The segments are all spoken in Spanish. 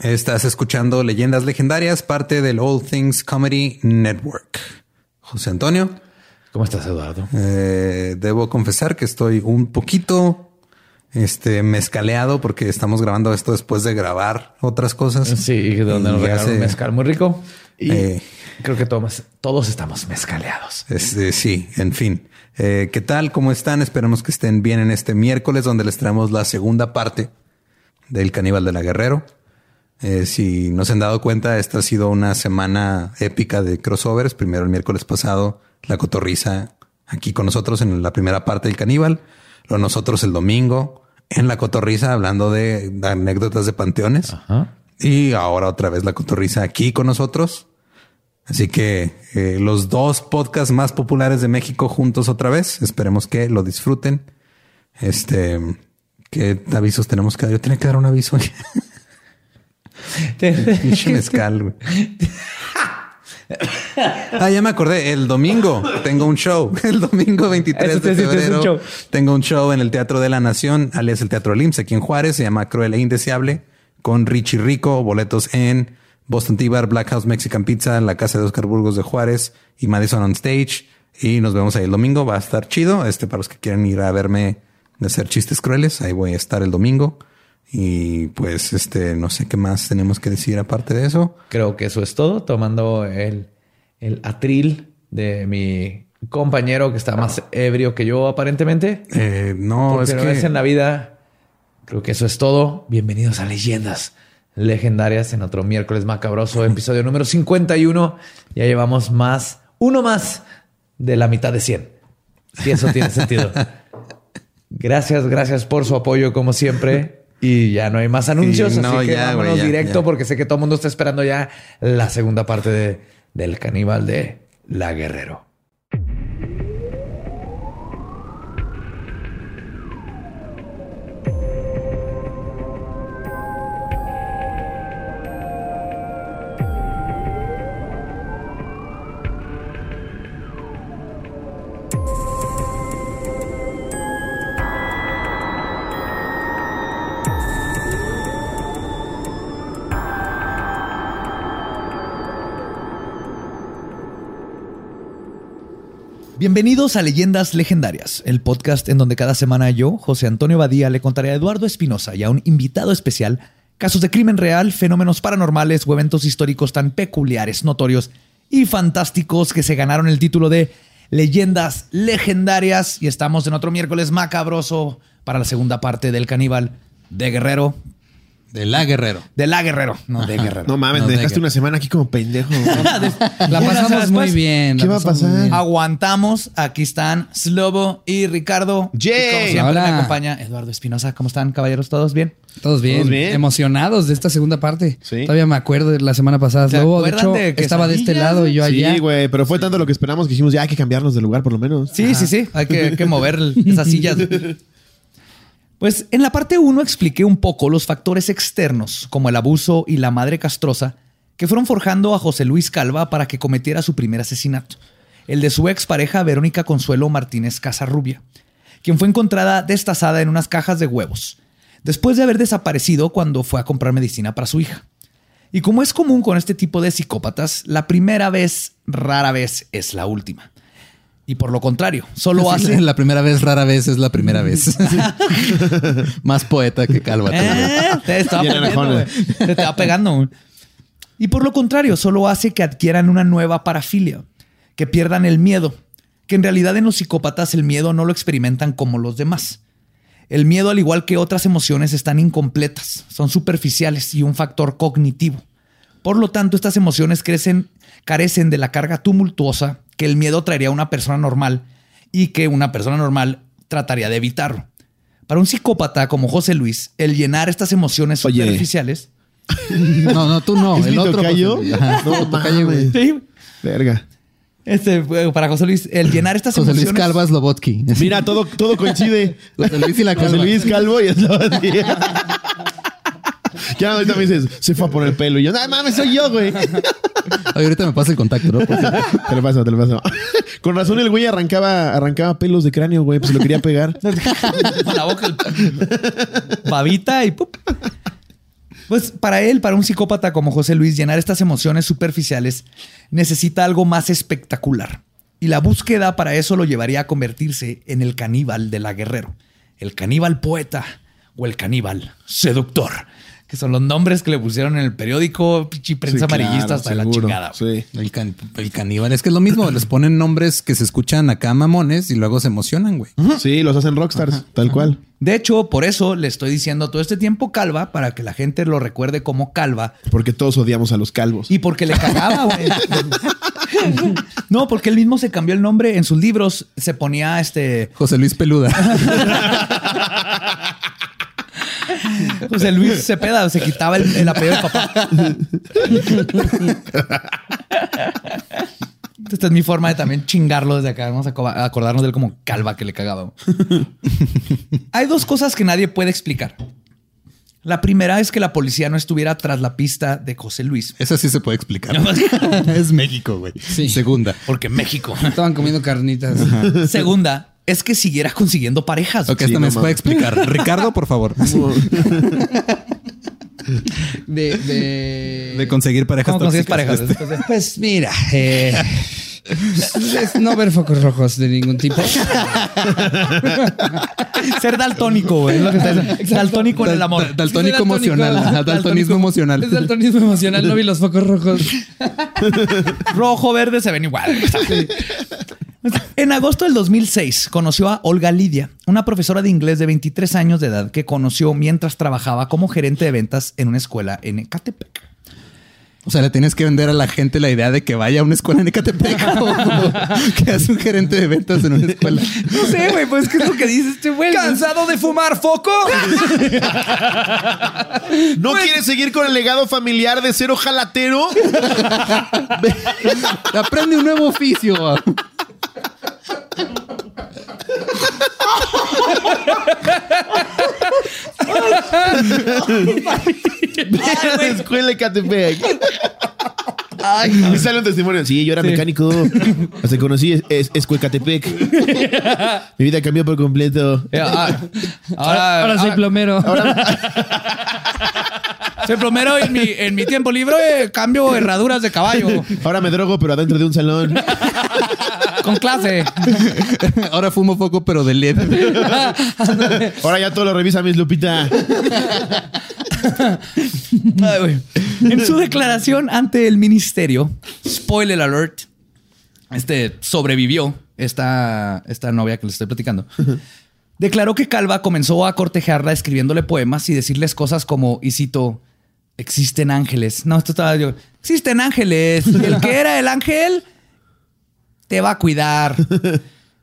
Estás escuchando Leyendas Legendarias, parte del All Things Comedy Network. José Antonio. ¿Cómo estás, Eduardo? Eh, debo confesar que estoy un poquito este mezcaleado porque estamos grabando esto después de grabar otras cosas. Sí, donde nos regalaron mezcal muy rico. Y eh, creo que todos, todos estamos mezcaleados. Este, sí, en fin. Eh, ¿Qué tal? ¿Cómo están? Esperemos que estén bien en este miércoles donde les traemos la segunda parte del Caníbal de la Guerrero. Eh, si no se han dado cuenta, esta ha sido una semana épica de crossovers. Primero el miércoles pasado, la cotorriza aquí con nosotros en la primera parte del Caníbal. Nosotros el domingo en la cotorriza hablando de, anécdotas de panteones. Y ahora otra vez la cotorriza aquí con nosotros. Así que eh, los dos podcasts más populares de México juntos otra vez. Esperemos que lo disfruten. Este, ¿qué avisos tenemos que dar? Yo tenía que dar un aviso. mezcal, Ah, ya me acordé. El domingo tengo un show. El domingo 23 de febrero tengo un show en el Teatro de la Nación, alias el Teatro Lims, aquí en Juárez. Se llama Cruel e Indeseable con Richie Rico. Boletos en Boston Tea Bar, Black House Mexican Pizza, en la casa de Oscar Burgos de Juárez y Madison on Stage. Y nos vemos ahí el domingo. Va a estar chido. Este para los que quieran ir a verme de hacer chistes crueles. Ahí voy a estar el domingo. Y pues, este, no sé qué más tenemos que decir aparte de eso. Creo que eso es todo. Tomando el, el atril de mi compañero que está más ebrio que yo, aparentemente. Eh, no, es que en la vida. Creo que eso es todo. Bienvenidos a Leyendas Legendarias en otro miércoles macabroso, episodio número 51. Ya llevamos más, uno más de la mitad de 100. Si eso tiene sentido. Gracias, gracias por su apoyo, como siempre. Y ya no hay más anuncios, así que vámonos directo porque sé que todo el mundo está esperando ya la segunda parte de, del caníbal de La Guerrero. Bienvenidos a Leyendas Legendarias, el podcast en donde cada semana yo, José Antonio Badía, le contaré a Eduardo Espinosa y a un invitado especial casos de crimen real, fenómenos paranormales o eventos históricos tan peculiares, notorios y fantásticos que se ganaron el título de Leyendas Legendarias. Y estamos en otro miércoles macabroso para la segunda parte del caníbal de Guerrero, de la Guerrero. De la Guerrero, no de Guerrero. No mames, me dejaste una semana aquí como pendejo. la pasamos muy bien. ¿Qué va a pasar? Aguantamos. Aquí están Slobo y Ricardo. Jay. siempre me acompaña Eduardo Espinosa. ¿Cómo están, caballeros? ¿Todos bien? Todos bien. Emocionados de esta segunda parte. Sí. Todavía me acuerdo de la semana pasada. Slobo, de hecho, estaba de este lado y yo allá. Sí, güey, pero fue tanto lo que esperamos que dijimos, ya hay que cambiarnos de lugar por lo menos. Sí, sí, sí. Hay que, que mover esas sillas. Pues en la parte 1 expliqué un poco los factores externos, como el abuso y la madre castrosa, que fueron forjando a José Luis Calva para que cometiera su primer asesinato, el de su expareja Verónica Consuelo Martínez Casarrubia, quien fue encontrada destazada en unas cajas de huevos, después de haber desaparecido cuando fue a comprar medicina para su hija. Y como es común con este tipo de psicópatas, la primera vez rara vez es la última. Y por lo contrario, solo hace. La primera vez, rara vez es la primera vez. Más poeta que calva. Eh, te estaba pegando, te estaba pegando. Y por lo contrario, solo hace que adquieran una nueva parafilia, que pierdan el miedo, que en realidad en los psicópatas el miedo no lo experimentan como los demás. El miedo, al igual que otras emociones, están incompletas, son superficiales y un factor cognitivo. Por lo tanto, estas emociones crecen, carecen de la carga tumultuosa que el miedo traería a una persona normal y que una persona normal trataría de evitarlo. Para un psicópata como José Luis, el llenar estas emociones superficiales. No, no, tú no. el otro. Tocayo? No, tocayo, güey. Sí. Verga. Este, para José Luis, el llenar estas José emociones. Luis Calvas Lobotsky. Mira, todo, todo coincide. José Luis y la José Luis Calvo y Ya ahorita me dices, se fue a poner el pelo. Y yo, no mames, soy yo, güey. ahorita me pasa el contacto, ¿no? te lo paso, te lo paso. Con razón el güey arrancaba, arrancaba pelos de cráneo, güey. Pues lo quería pegar. Con la boca, el... babita y ¡pup! Pues para él, para un psicópata como José Luis, llenar estas emociones superficiales necesita algo más espectacular. Y la búsqueda para eso lo llevaría a convertirse en el caníbal de la guerrero, el caníbal poeta o el caníbal seductor que son los nombres que le pusieron en el periódico, pichi prensa amarillista hasta la chingada. Sí. El, caníbal es que es lo mismo, les ponen nombres que se escuchan acá mamones y luego se emocionan, güey. Sí, los hacen rockstars, tal cual. De hecho, por eso le estoy diciendo todo este tiempo calva para que la gente lo recuerde como calva. Porque todos odiamos a los calvos. Y porque le cagaba, güey. no, porque él mismo se cambió el nombre en sus libros. Se ponía este. José Luis Peluda. José Luis Cepeda se quitaba el, apellido de papá. Esta es mi forma de también chingarlo desde acá. Vamos a acordarnos de él como calva que le cagaba. Hay dos cosas que nadie puede explicar. La primera es que la policía no estuviera tras la pista de José Luis. Esa sí se puede explicar. es México, güey. Segunda. Porque México. Estaban comiendo carnitas. Segunda, es que siguiera consiguiendo parejas. Ok, esto me puede explicar. Ricardo, por favor. De, de... de conseguir parejas. ¿Cómo consigues parejas? Este. Pues mira, eh, es no ver focos rojos de ningún tipo. Ser daltónico, güey. Daltónico en el amor. daltónico emocional. Daltonismo emocional. Es daltonismo emocional. No vi los focos rojos. Rojo, verde se ven igual. En agosto del 2006 conoció a Olga Lidia, una profesora de inglés de 23 años de edad que conoció mientras trabajaba como gerente de ventas en una escuela en Ecatepec. O sea, le tienes que vender a la gente la idea de que vaya a una escuela en Ecatepec o que hace un gerente de ventas en una escuela. No sé, güey, pues ¿qué es lo que dices este güey? ¿Cansado de fumar foco? ¿No quieres seguir con el legado familiar de ser ojalatero? Aprende un nuevo oficio. Escuela Catepec. Ay, me sale un testimonio. Sí, yo era mecánico. Hasta conocí es, es, Mi vida cambió por completo. Ah, ahora, ahora, soy plomero. soy plomero en mi, en mi tiempo libre cambio herraduras de caballo. Ahora me drogo, pero adentro de un salón. Con clase. Ahora fumo poco, pero de LED. Ahora ya todo lo revisa Miss Lupita. en su declaración ante el ministerio, spoiler alert, este sobrevivió esta, esta novia que le estoy platicando. Declaró que Calva comenzó a cortejarla escribiéndole poemas y decirles cosas como, y cito, existen ángeles. No, esto estaba yo. Existen ángeles. El que era el ángel te va a cuidar.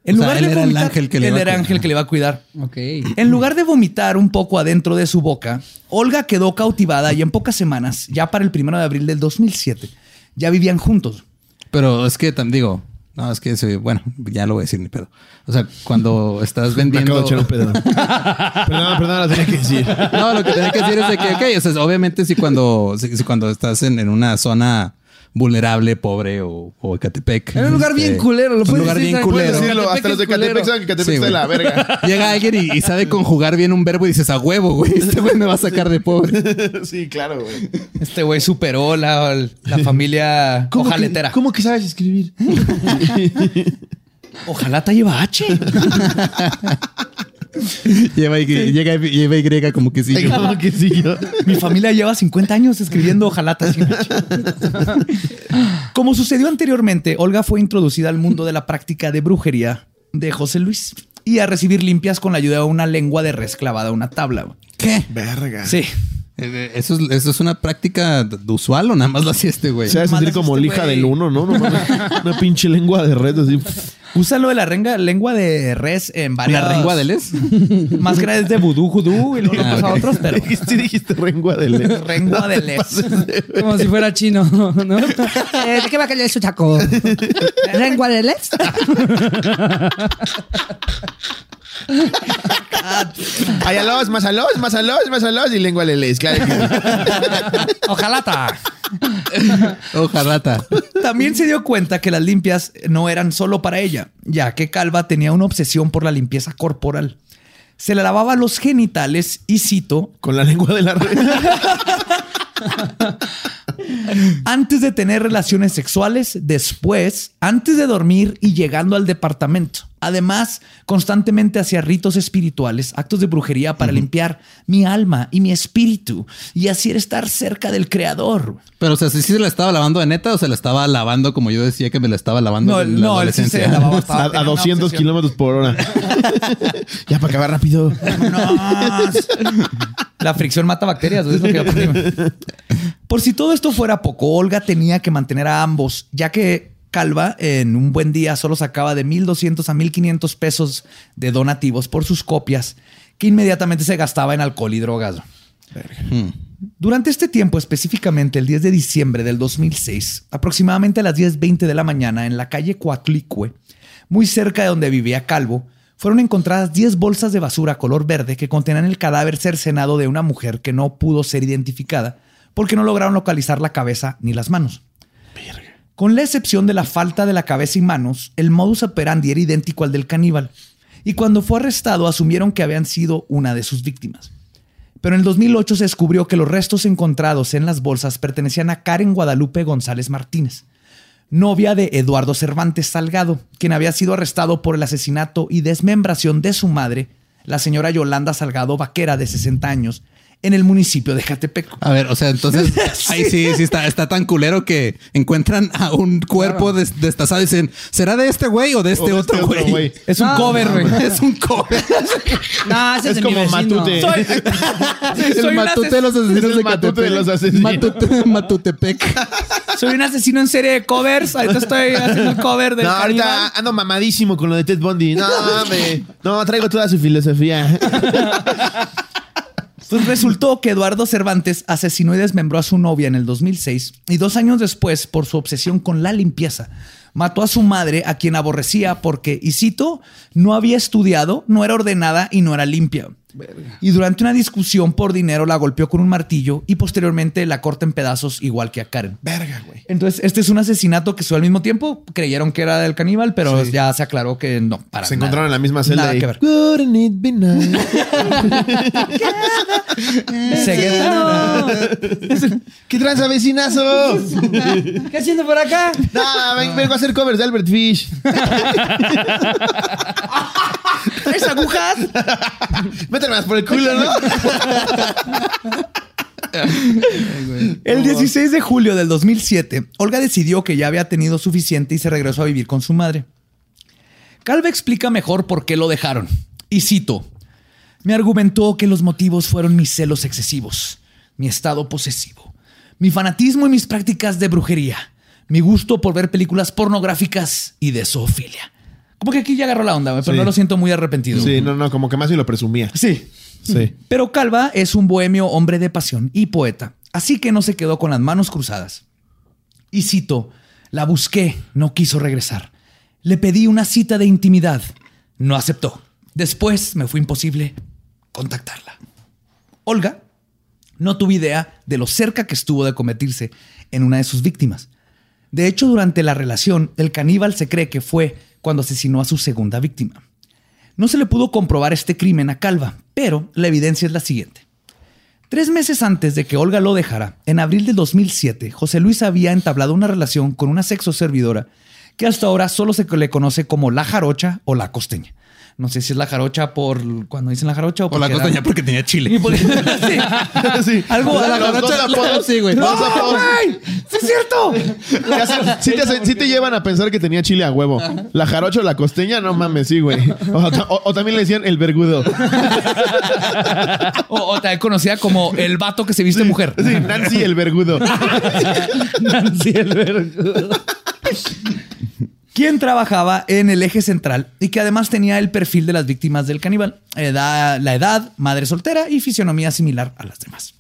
En lugar de vomitar, el ángel que le él era ángel que le va a cuidar. Ok. En lugar de vomitar un poco adentro de su boca, Olga quedó cautivada y en pocas semanas, ya para el primero de abril del 2007, ya vivían juntos. Pero es que, digo, no, es que bueno, ya lo voy a decir ni pedo. O sea, cuando estás vendiendo. Me acabo de echar un pedo. perdón, perdón, lo tenía que decir. No, lo que tenía que decir es de que, ok, o sea, obviamente si cuando, si, cuando estás en, en una zona vulnerable, pobre o, o Ecatepec. Era un lugar bien este, culero, lo puedes Un lugar bien culero. hasta los de Ecatepec saben que Ecatepec está de la verga. Llega alguien y, sabe conjugar bien un verbo y dices, a huevo, güey, este güey me va a sacar de pobre. sí, claro, güey. Este güey superó la, la familia ojaletera. ¿Cómo que sabes escribir? Ojalá te lleva H. lleva, y, llega, lleva Y como que sí. Como que sí Mi familia lleva 50 años escribiendo ojalatas. como sucedió anteriormente, Olga fue introducida al mundo de la práctica de brujería de José Luis y a recibir limpias con la ayuda de una lengua de res clavada a una tabla. ¿Qué? Verga. Sí. Eh, ¿Eso es, ¿Eso es una práctica usual o nada más lo hacía este güey? Se va a sentir como este lija del uno, ¿no? una pinche lengua de red así. Usa lo de la renga, lengua de res en varias. ¿La lengua de les? Máscara es de vudú, judú y luego ah, a otros, pero. Sí, dijiste lengua de les. Lengua de les. Como si fuera chino, ¿no? Eh, ¿De qué va a caer su taco? ¿Lengua de les? Ayalos, más alos, más alos, más alos y lengua de les. Claro que... Ojalata. Ojalata. También se dio cuenta que las limpias no eran solo para ella, ya que Calva tenía una obsesión por la limpieza corporal. se le lavaba los genitales y cito. Con la lengua de la red. antes de tener relaciones sexuales, después, antes de dormir y llegando al departamento. Además, constantemente hacía ritos espirituales, actos de brujería para limpiar mi alma y mi espíritu y así estar cerca del creador. Pero, o sea, si se la estaba lavando de neta o se la estaba lavando como yo decía que me la estaba lavando no, en la no, adolescencia. Se lavaba, a, 200 kilómetros por hora. ya para acabar rápido. La fricción mata bacterias. Por si todo esto fuera poco, Olga tenía que mantener a ambos, ya que Calva en un buen día solo sacaba de 1.200 a 1.500 pesos de donativos por sus copias, que inmediatamente se gastaba en alcohol y drogas. Hmm. Durante este tiempo, específicamente el 10 de diciembre del 2006, aproximadamente a las 10.20 de la mañana, en la calle Coatlicue, muy cerca de donde vivía Calvo, fueron encontradas 10 bolsas de basura color verde que contenían el cadáver cercenado de una mujer que no pudo ser identificada porque no lograron localizar la cabeza ni las manos. Con la excepción de la falta de la cabeza y manos, el modus operandi era idéntico al del caníbal. Y cuando fue arrestado asumieron que habían sido una de sus víctimas. Pero en el 2008 se descubrió que los restos encontrados en las bolsas pertenecían a Karen Guadalupe González Martínez, novia de Eduardo Cervantes Salgado, quien había sido arrestado por el asesinato y desmembración de su madre, la señora Yolanda Salgado Vaquera, de 60 años, en el municipio de Jatepec. A ver, o sea, entonces ahí sí, sí está, está tan culero que encuentran a un cuerpo destazado y dicen, ¿será de este güey o de este, este otro, güey? Es un cover, güey. Es un cover. no, ese es, es como Matute. Soy, el Matute de los asesinos de Matute de los asesinos. Matute, Matutepec. Soy un asesino en serie de covers. Ahorita estoy haciendo el cover de. No, ahorita ando mamadísimo con lo de Ted Bundy. No, me, no, traigo toda su filosofía. Pues resultó que Eduardo Cervantes asesinó y desmembró a su novia en el 2006 y dos años después, por su obsesión con la limpieza, mató a su madre, a quien aborrecía porque, y cito, no había estudiado, no era ordenada y no era limpia. Y durante una discusión por dinero la golpeó con un martillo y posteriormente la corta en pedazos igual que a Karen. Verga, güey. Entonces, este es un asesinato que sucedió al mismo tiempo. Creyeron que era del caníbal, pero ya se aclaró que no, para Se encontraron en la misma celda. Nada y... que ver. ¿Qué tranza, vecinazo? ¿Qué haciendo por acá? No, vengo a hacer covers de Albert Fish. ¿Es agujas? Méteme más por el culo, ¿no? El 16 de julio del 2007, Olga decidió que ya había tenido suficiente y se regresó a vivir con su madre. Calva explica mejor por qué lo dejaron. Y cito, me argumentó que los motivos fueron mis celos excesivos, mi estado posesivo, mi fanatismo y mis prácticas de brujería, mi gusto por ver películas pornográficas y de zoofilia. Como que aquí ya agarró la onda, pero no lo siento muy arrepentido. Sí, no, no, como que más bien lo presumía. Sí. Sí. Pero Calva es un bohemio hombre de pasión y poeta, así que no se quedó con las manos cruzadas. Y cito, la busqué, no quiso regresar. Le pedí una cita de intimidad, no aceptó. Después me fue imposible contactarla. Olga no tuvo idea de lo cerca que estuvo de convertirse en una de sus víctimas. De hecho, durante la relación, el caníbal se cree que fue cuando asesinó a su segunda víctima. No se le pudo comprobar este crimen a Calva, pero la evidencia es la siguiente. Tres meses antes de que Olga lo dejara, en abril de 2007, José Luis había entablado una relación con una sexo servidora que hasta ahora solo se le conoce como la jarocha o la costeña. No sé si es la jarocha por cuando dicen la jarocha o, por la costeña porque tenía chile. sí. sí. Algo la jarocha. sí, güey. ¡No, güey! ¡Sí es cierto! Sí te, llevan a pensar que tenía chile a huevo. La jarocha o la costeña, no mames, sí, güey. O, también le decían el vergudo. o, también conocida como el vato que se viste mujer. Sí, Nancy el vergudo. Nancy el vergudo quien trabajaba en el eje central y que además tenía el perfil de las víctimas del caníbal, la edad, madre soltera y fisionomía similar a las demás.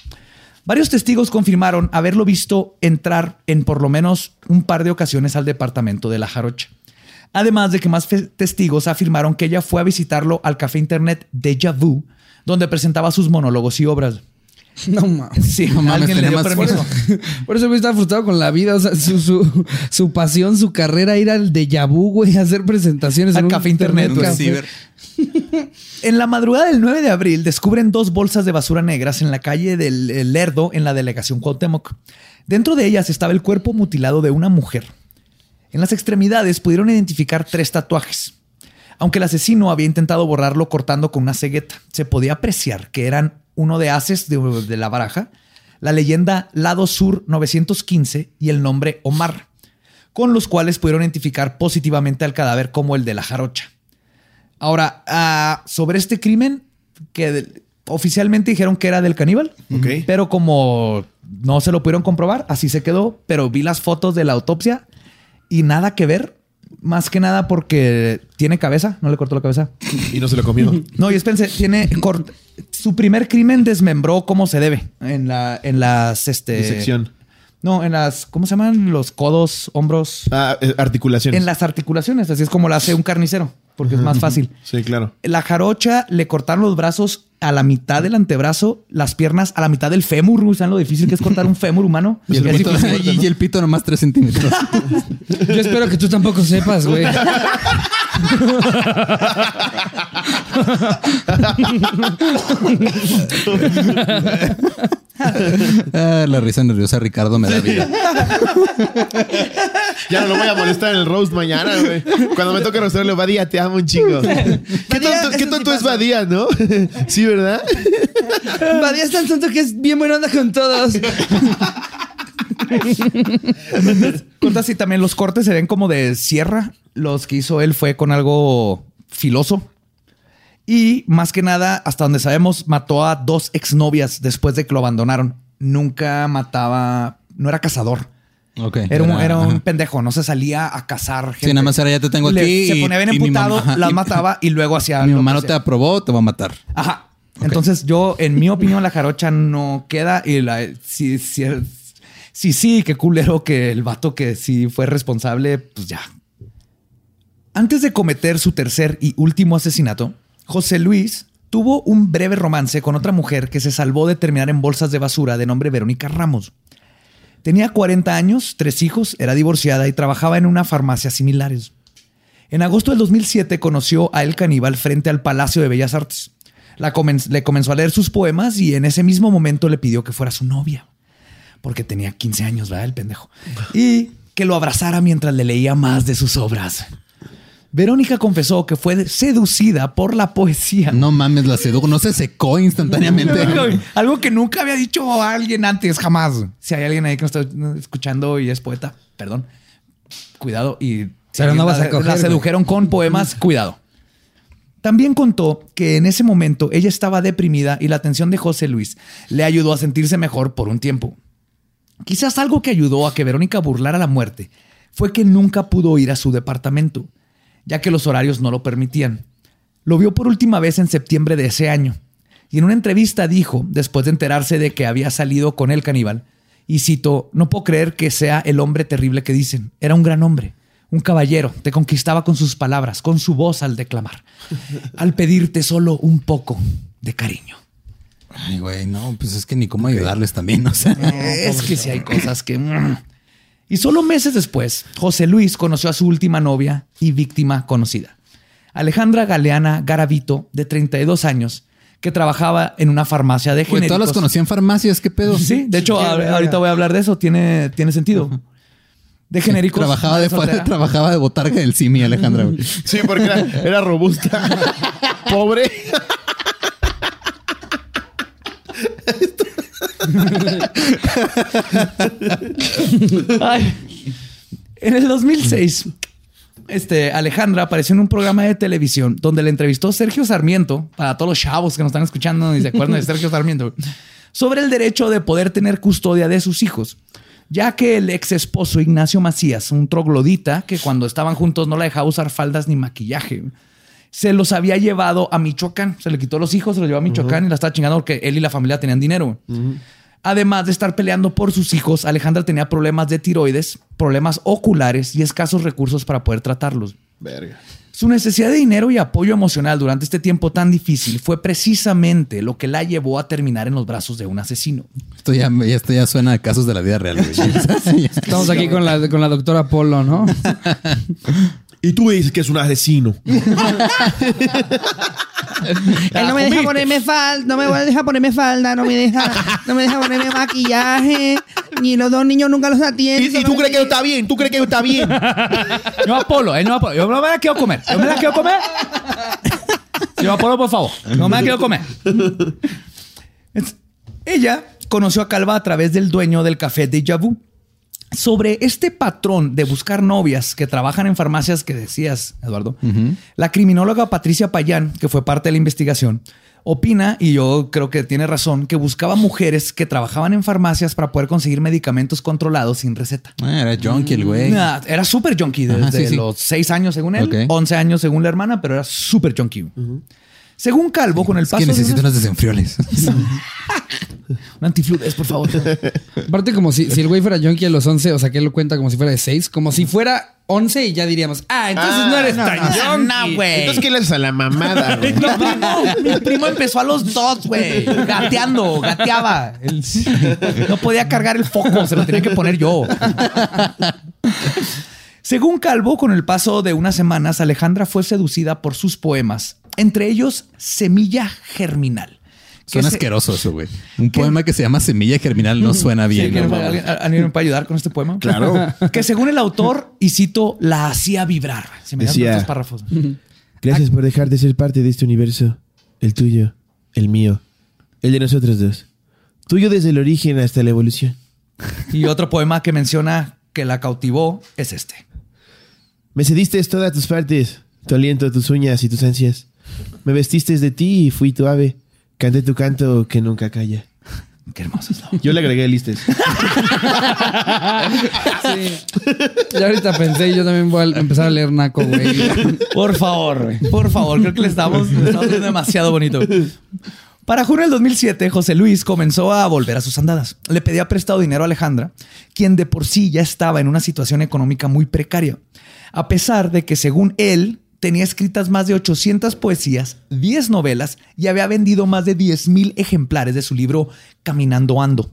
Varios testigos confirmaron haberlo visto entrar en por lo menos un par de ocasiones al departamento de la Jarocha. Además de que más testigos afirmaron que ella fue a visitarlo al café internet Deja Vu, donde presentaba sus monólogos y obras. No mames. Sí, no mames, alguien le dio permiso. Por eso, güey estaba frustrado con la vida. O sea, su, su, su pasión, su carrera era el de Yabu, güey, hacer presentaciones en café internet. en la madrugada del 9 de abril descubren dos bolsas de basura negras en la calle del Lerdo en la delegación Cuauhtémoc. Dentro de ellas estaba el cuerpo mutilado de una mujer. En las extremidades pudieron identificar tres tatuajes. Aunque el asesino había intentado borrarlo cortando con una cegueta, se podía apreciar que eran uno de haces de, la baraja, la leyenda Lado Sur 915 y el nombre Omar, con los cuales pudieron identificar positivamente al cadáver como el de la jarocha. Ahora, ah, sobre este crimen, que oficialmente dijeron que era del caníbal, pero como no se lo pudieron comprobar, así se quedó, pero vi las fotos de la autopsia y nada que ver más que nada porque tiene cabeza, no le cortó la cabeza. Y no se lo comió. No, y espérense, tiene su primer crimen desmembró como se debe en la en las este disección. No, en las ¿cómo se llaman? Los codos, hombros, ah, eh, articulaciones. En las articulaciones, así es como lo hace un carnicero, porque es más fácil. Sí, claro. La jarocha le cortaron los brazos a la mitad del antebrazo, las piernas a la mitad del fémur. ¿Saben lo difícil que es cortar un fémur humano? Y el, pito, nomás tres centímetros. Yo espero que tú tampoco sepas, güey. Ah, la risa nerviosa Ricardo me da vida. ya no lo voy a molestar en el roast mañana, güey. Cuando me toque roastarle, Badía, te amo un chingo. ¿Qué tonto, es Badía, no? sí, ¿verdad? Badía es tan tonto que es bien buena onda con todos. Contas y también los cortes se ven como de sierra. Los que hizo él fue con algo filoso. Y más que nada, hasta donde sabemos, mató a dos exnovias después de que lo abandonaron. Nunca mataba, no era cazador. Okay, era, un, era un pendejo, no se salía a cazar gente. Sí, nada más era ya te tengo aquí. Se ponía bien emputado, las mataba y luego hacía. Mi mamá no te aprobó, te va a matar. Ajá. Entonces, yo, en mi opinión, la jarocha no queda y la. Sí, sí, sí, sí, qué culero que el vato que sí fue responsable, pues ya. Antes de cometer su tercer y último asesinato, José Luis tuvo un breve romance con otra mujer que se salvó de terminar en bolsas de basura de nombre Verónica Ramos. Tenía 40 años, tres hijos, era divorciada y trabajaba en una farmacia similares. En agosto del 2007 conoció a El Caníbal frente al Palacio de Bellas Artes. le comenzó a leer sus poemas y en ese mismo momento le pidió que fuera su novia. Porque tenía 15 años, ¿verdad? El pendejo. Y que lo abrazara mientras le leía más de sus obras. Verónica confesó que fue seducida por la poesía. No mames, la sedujo. No se secó instantáneamente. Algo que nunca había dicho alguien antes, jamás. Si hay alguien ahí que nos está escuchando y es poeta, perdón. Cuidado. Y Pero no vas a La sedujeron con poemas, cuidado. También contó que en ese momento ella estaba deprimida y la atención de José Luis le ayudó a sentirse mejor por un tiempo. Quizás algo que ayudó a que Verónica burlara la muerte fue que nunca pudo ir a su departamento ya que los horarios no lo permitían. Lo vio por última vez en septiembre de ese año, y en una entrevista dijo, después de enterarse de que había salido con el caníbal, y cito, no puedo creer que sea el hombre terrible que dicen, era un gran hombre, un caballero, te conquistaba con sus palabras, con su voz al declamar, al pedirte solo un poco de cariño. Ay, güey, no, pues es que ni cómo ayudarles también, o sea. Es que si hay cosas que... Y solo meses después, José Luis conoció a su última novia y víctima conocida, Alejandra Galeana Garavito, de 32 años, que trabajaba en una farmacia de genéricos. todas las conocían farmacias, ¿qué pedo? Sí, de hecho, ahorita voy a hablar de eso, tiene, tiene sentido. De genéricos. trabajaba, de, trabajaba de botarga del Simi, Alejandra. Sí, porque era, era robusta. Pobre. En el 2006, este, Alejandra apareció en un programa de televisión donde le entrevistó Sergio Sarmiento, para todos los chavos que nos están escuchando y se acuerdan de Sergio Sarmiento, sobre el derecho de poder tener custodia de sus hijos, ya que el ex esposo Ignacio Macías, un troglodita que cuando estaban juntos no la dejaba usar faldas ni maquillaje, se los había llevado a Michoacán. Se le quitó los hijos, se los llevó a Michoacán y la estaba chingando porque él y la familia tenían dinero. Además de estar peleando por sus hijos, Alejandra tenía problemas de tiroides, problemas oculares y escasos recursos para poder tratarlos. Verga. Su necesidad de dinero y apoyo emocional durante este tiempo tan difícil fue precisamente lo que la llevó a terminar en los brazos de un asesino. Esto ya, esto ya suena a casos de la vida real. Estamos aquí con la, con la doctora Polo, ¿no? y tú dices que es un asesino. Él no me deja ponerme falda, no me deja ponerme falda, no me deja, no me deja ponerme maquillaje, ni los dos niños nunca los atienden. ¿Y, tú crees que eso está bien? ¿Tú crees que eso está bien? Yo Apolo, eh, no Apolo. Yo no me la quiero comer. Yo me la quiero comer. Yo Apolo, por favor. No me la quiero comer. Ella conoció a Calva a través del dueño del café de Vu sobre este patrón de buscar novias que trabajan en farmacias que decías, Eduardo, la criminóloga Patricia Payán, que fue parte de la investigación, opina, y yo creo que tiene razón, que buscaba mujeres que trabajaban en farmacias para poder conseguir medicamentos controlados sin receta. Ah, era junkie el güey. era súper junkie desde los seis años según él, once años según la hermana, pero era súper junkie. Según Calvo, con el paso. Es que necesito unas desenfrioles. Un antifludes, por favor. Aparte, como si, si el güey fuera junkie a los 11, o sea, que él lo cuenta como si fuera de 6, como si fuera 11 y ya diríamos, ah, entonces no eres ah, tan junkie. güey. Entonces, ¿qué le haces a la mamada, güey? mi, primo, mi primo empezó a los dos, güey. Gateando, gateaba. no podía cargar el foco, se lo tenía que poner yo. Según Calvo, con el paso de unas semanas, Alejandra fue seducida por sus poemas entre ellos Semilla Germinal. Suena asqueroso eso, güey. Un poema que se llama Semilla Germinal no suena bien. ¿Alguien me puede ayudar con este poema? Claro. que según el autor, y cito, la hacía vibrar. Se me Decía, párrafos. Gracias por dejar de ser parte de este universo. El tuyo, el mío, el de nosotros dos. Tuyo desde el origen hasta la evolución. Y otro poema que menciona que la cautivó es este. Me cediste todas tus partes, tu aliento, tus uñas y tus ansias. Me vestiste de ti y fui tu ave. Canté tu canto que nunca calla. Qué hermoso. Yo le agregué listes. sí. Ya ahorita pensé, yo también voy a empezar a leer Naco, güey. Por favor, güey. Por favor, creo que le estamos, haciendo demasiado bonito. Para junio del 2007, José Luis comenzó a volver a sus andadas. Le pedía prestado dinero a Alejandra, quien de por sí ya estaba en una situación económica muy precaria. A pesar de que, según él, tenía escritas más de 800 poesías, 10 novelas y había vendido más de 10 mil ejemplares de su libro Caminando Ando.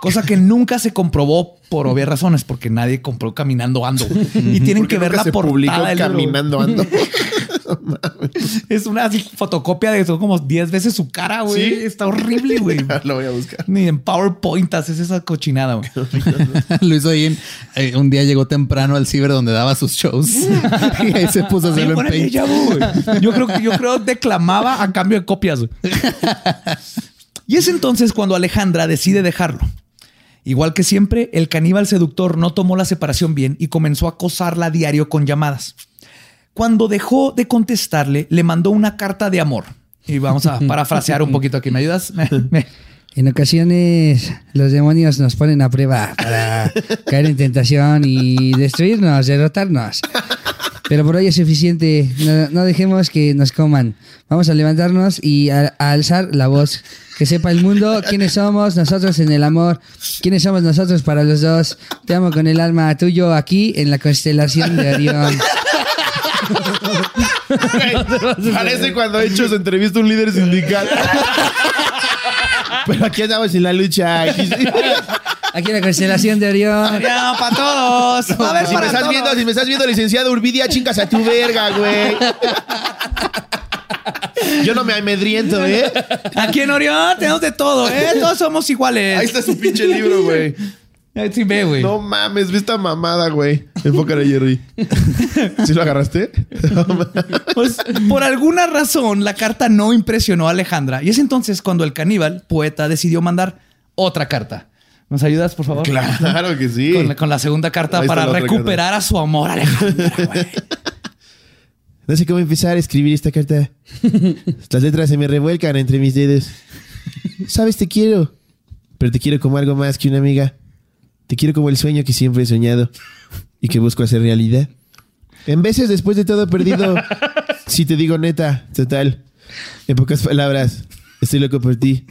Cosa que nunca se comprobó por obvias razones, porque nadie compró Caminando Ando. Y tienen que ver la portada del Caminando Ando. es una fotocopia de eso, como 10 veces su cara, güey. Está horrible, güey. Lo voy a buscar. Ni en PowerPoint haces esa cochinada, güey. Lo hizo ahí. Eh, un día llegó temprano al ciber donde daba sus shows. y ahí se puso a hacerlo en Paint. yo creo que yo creo declamaba a cambio de copias. Y es entonces cuando Alejandra decide dejarlo. Igual que siempre, el caníbal seductor no tomó la separación bien y comenzó a acosarla a diario con llamadas. Cuando dejó de contestarle, le mandó una carta de amor. Y vamos a parafrasear un poquito aquí. ¿Me ayudas? En ocasiones los demonios nos ponen a prueba para caer en tentación y destruirnos, derrotarnos. Pero por hoy es suficiente. No, dejemos que nos coman. Vamos a levantarnos y a, alzar la voz. Que sepa el mundo quiénes somos nosotros en el amor. Quiénes somos nosotros para los dos. Te amo con el alma tuyo aquí en la constelación de Orión. Parece cuando ha hecho su entrevista un líder sindical. Pero aquí andamos en la lucha. Aquí, en la constelación de Orión. Orión, para todos. A ver, si, me estás Viendo, si me estás viendo, licenciado Urbidia, chingas a tu verga, güey. Yo no me amedriento, ¿eh? Aquí en Orión tenemos de todo, ¿eh? Todos somos iguales. Ahí está su pinche libro, güey. Sí ve, güey. No mames, ve esta mamada, güey. Enfócale, Jerry. ¿Sí lo agarraste? pues por alguna razón la carta no impresionó a Alejandra. Y es entonces cuando el caníbal, poeta, decidió mandar otra carta. ¿Nos ayudas, por favor? Claro que sí. Con la, segunda carta para recuperar a su amor, Alejandra, güey. No sé cómo empezar a escribir esta carta. Las letras se me revuelcan entre mis dedos. Sabes, te quiero. Pero te quiero como algo más que una amiga. Te quiero como el sueño que siempre he soñado y que busco hacer realidad. En veces, después de todo perdido, si te digo neta, total. En pocas palabras, estoy loco por ti.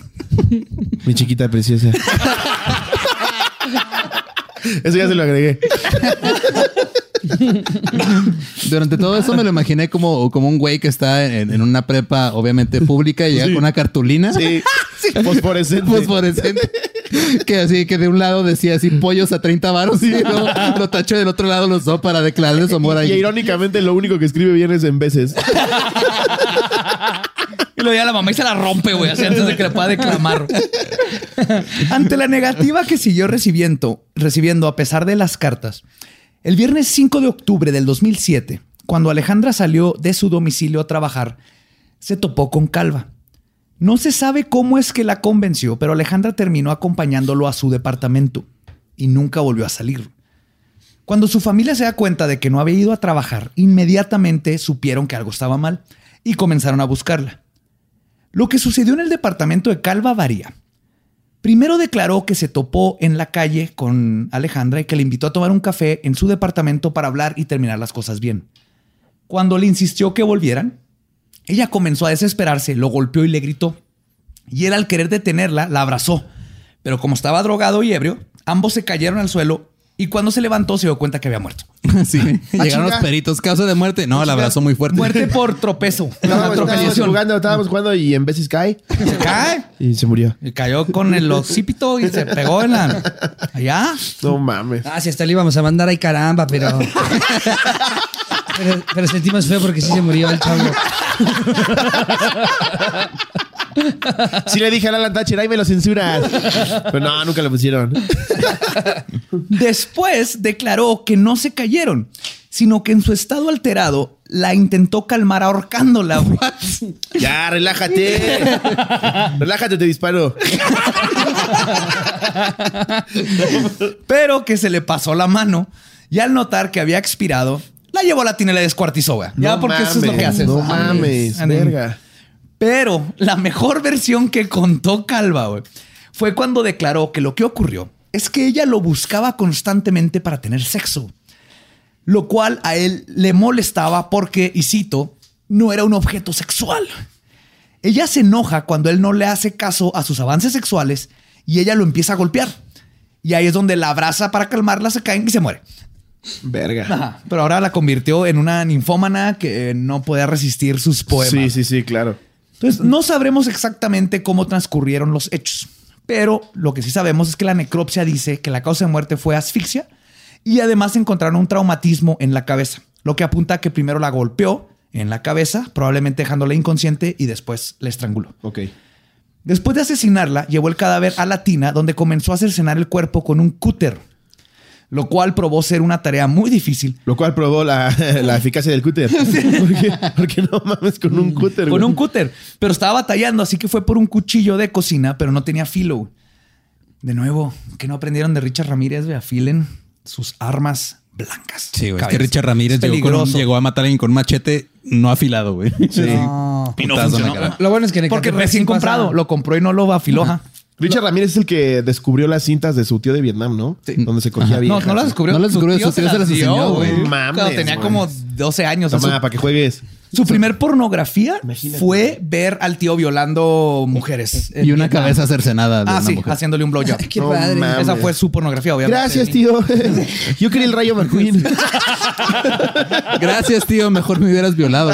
Mi chiquita preciosa. Eso ya se lo agregué. Durante todo eso me lo imaginé como, como un güey que está en, una prepa, obviamente pública, y llega con una cartulina. Sí. Fosforescente. Fosforescente. que así, que de un lado decía así pollos a 30 varos y lo, lo tacho del otro lado los dos para declararle su amor y, ahí. Y irónicamente lo único que escribe bien es en veces. Y lo a la mamá y se la rompe, güey, así antes de que le pueda declamar. Ante la negativa que siguió recibiendo, recibiendo a pesar de las cartas, el viernes 5 de octubre del 2007, cuando Alejandra salió de su domicilio a trabajar, se topó con Calva. No se sabe cómo es que la convenció, pero Alejandra terminó acompañándolo a su departamento y nunca volvió a salir. Cuando su familia se da cuenta de que no había ido a trabajar, inmediatamente supieron que algo estaba mal y comenzaron a buscarla. Lo que sucedió en el departamento de Calva varía. Primero declaró que se topó en la calle con Alejandra y que le invitó a tomar un café en su departamento para hablar y terminar las cosas bien. Cuando le insistió que volvieran, ella comenzó a desesperarse, lo golpeó y le gritó. Y él al querer detenerla, la abrazó. Pero como estaba drogado y ebrio, ambos se cayeron al suelo y cuando se levantó se dio cuenta que había muerto. Sí. Ah, Llegaron los peritos. Caso de muerte. No, la abrazó muy fuerte. Muerte por tropezo. Estábamos jugando, estábamos jugando y en veces cae. Se cae. Y se murió. Y cayó con el occipito y se pegó en la. Allá. No mames. Ah, si hasta le íbamos a mandar ahí caramba, pero. pero, pero sentimos feo porque sí se murió el chavo. Sí le dije a Alan Thatcher, ahí me lo censuras. Pero no, nunca lo pusieron. Después declaró que no se cayeron, sino que en su estado alterado la intentó calmar ahorcándola. Ya, relájate. relájate, te disparo. Pero que se le pasó la mano y al notar que había expirado, la llevó a la tina y la descuartizó, Ya, porque eso es lo que haces. No mames, verga. Pero la mejor versión que contó Calva fue cuando declaró que lo que ocurrió es que ella lo buscaba constantemente para tener sexo, lo cual a él le molestaba porque, y cito, no era un objeto sexual. Ella se enoja cuando él no le hace caso a sus avances sexuales y ella lo empieza a golpear. Y ahí es donde la abraza para calmarla, se cae y se muere. Verga. Pero ahora la convirtió en una ninfómana que no podía resistir sus poemas. Sí, sí, sí, claro. Entonces, no sabremos exactamente cómo transcurrieron los hechos, pero lo que sí sabemos es que la necropsia dice que la causa de muerte fue asfixia y además encontraron un traumatismo en la cabeza, lo que apunta a que primero la golpeó en la cabeza, probablemente dejándola inconsciente y después la estranguló. Ok. Después de asesinarla, llevó el cadáver a la tina, donde comenzó a cercenar el cuerpo con un cúter lo cual probó ser una tarea muy difícil. Lo cual probó la, eficacia del cúter. Porque, no mames con un cúter. Con un cúter. Pero estaba batallando, así que fue por un cuchillo de cocina, pero no tenía filo. De nuevo, que no aprendieron de Richard Ramírez, afilen sus armas blancas. Sí, güey. Es que Richard Ramírez llegó, a matar a alguien con machete no afilado, güey. Sí. Y no Lo bueno es que Porque recién comprado, lo compró y no lo afiló. Richard Ramírez es el que descubrió las cintas de su tío de Vietnam, ¿no? Sí. Donde se cogía bien. No, no las descubrió. No las descubrió, su tío, se, las enseñó, güey. Mames, tenía como 12 años. Toma, para que juegues. Su primer pornografía fue ver al tío violando mujeres. Y una cabeza cercenada. De ah, sí, haciéndole un blowjob. Qué padre. Esa fue su pornografía, obviamente. Gracias, tío. Yo quería el rayo McQueen. Gracias, tío. Mejor me hubieras violado.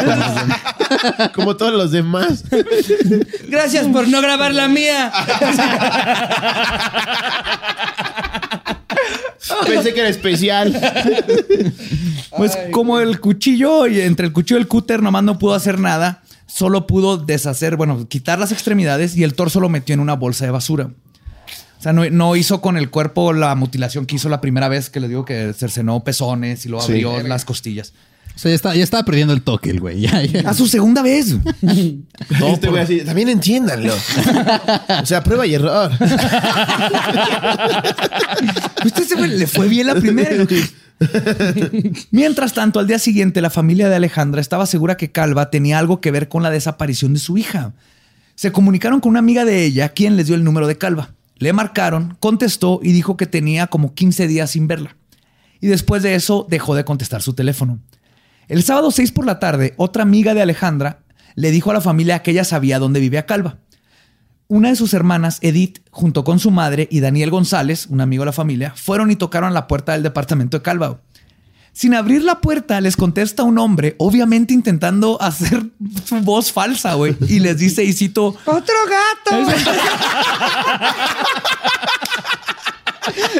Como todos los demás. Gracias por no grabar la mía. Pensé que era especial. Pues como el cuchillo y entre el cuchillo y el cúter nomás no pudo hacer nada, solo pudo deshacer, bueno, quitar las extremidades y el torso lo metió en una bolsa de basura. O sea, no, hizo con el cuerpo la mutilación que hizo la primera vez que le digo que cercenó pezones y luego abrió las costillas. O sea, ya, estaba perdiendo el toque el güey. A su segunda vez. no, este güey así, también entiéndanlo. o sea, prueba y error. Usted le fue bien la primera. Mientras tanto, al día siguiente, la familia de Alejandra estaba segura que Calva tenía algo que ver con la desaparición de su hija. Se comunicaron con una amiga de ella, quien les dio el número de Calva. Le marcaron, contestó y dijo que tenía como 15 días sin verla. Y después de eso dejó de contestar su teléfono. El sábado 6 por la tarde, otra amiga de Alejandra le dijo a la familia que ella sabía dónde vivía Calva. Una de sus hermanas, Edith, junto con su madre y Daniel González, un amigo de la familia, fueron y tocaron la puerta del departamento de Calva. Sin abrir la puerta, les contesta un hombre, obviamente intentando hacer su voz falsa, güey. Y les dice, y cito, ¡Otro gato!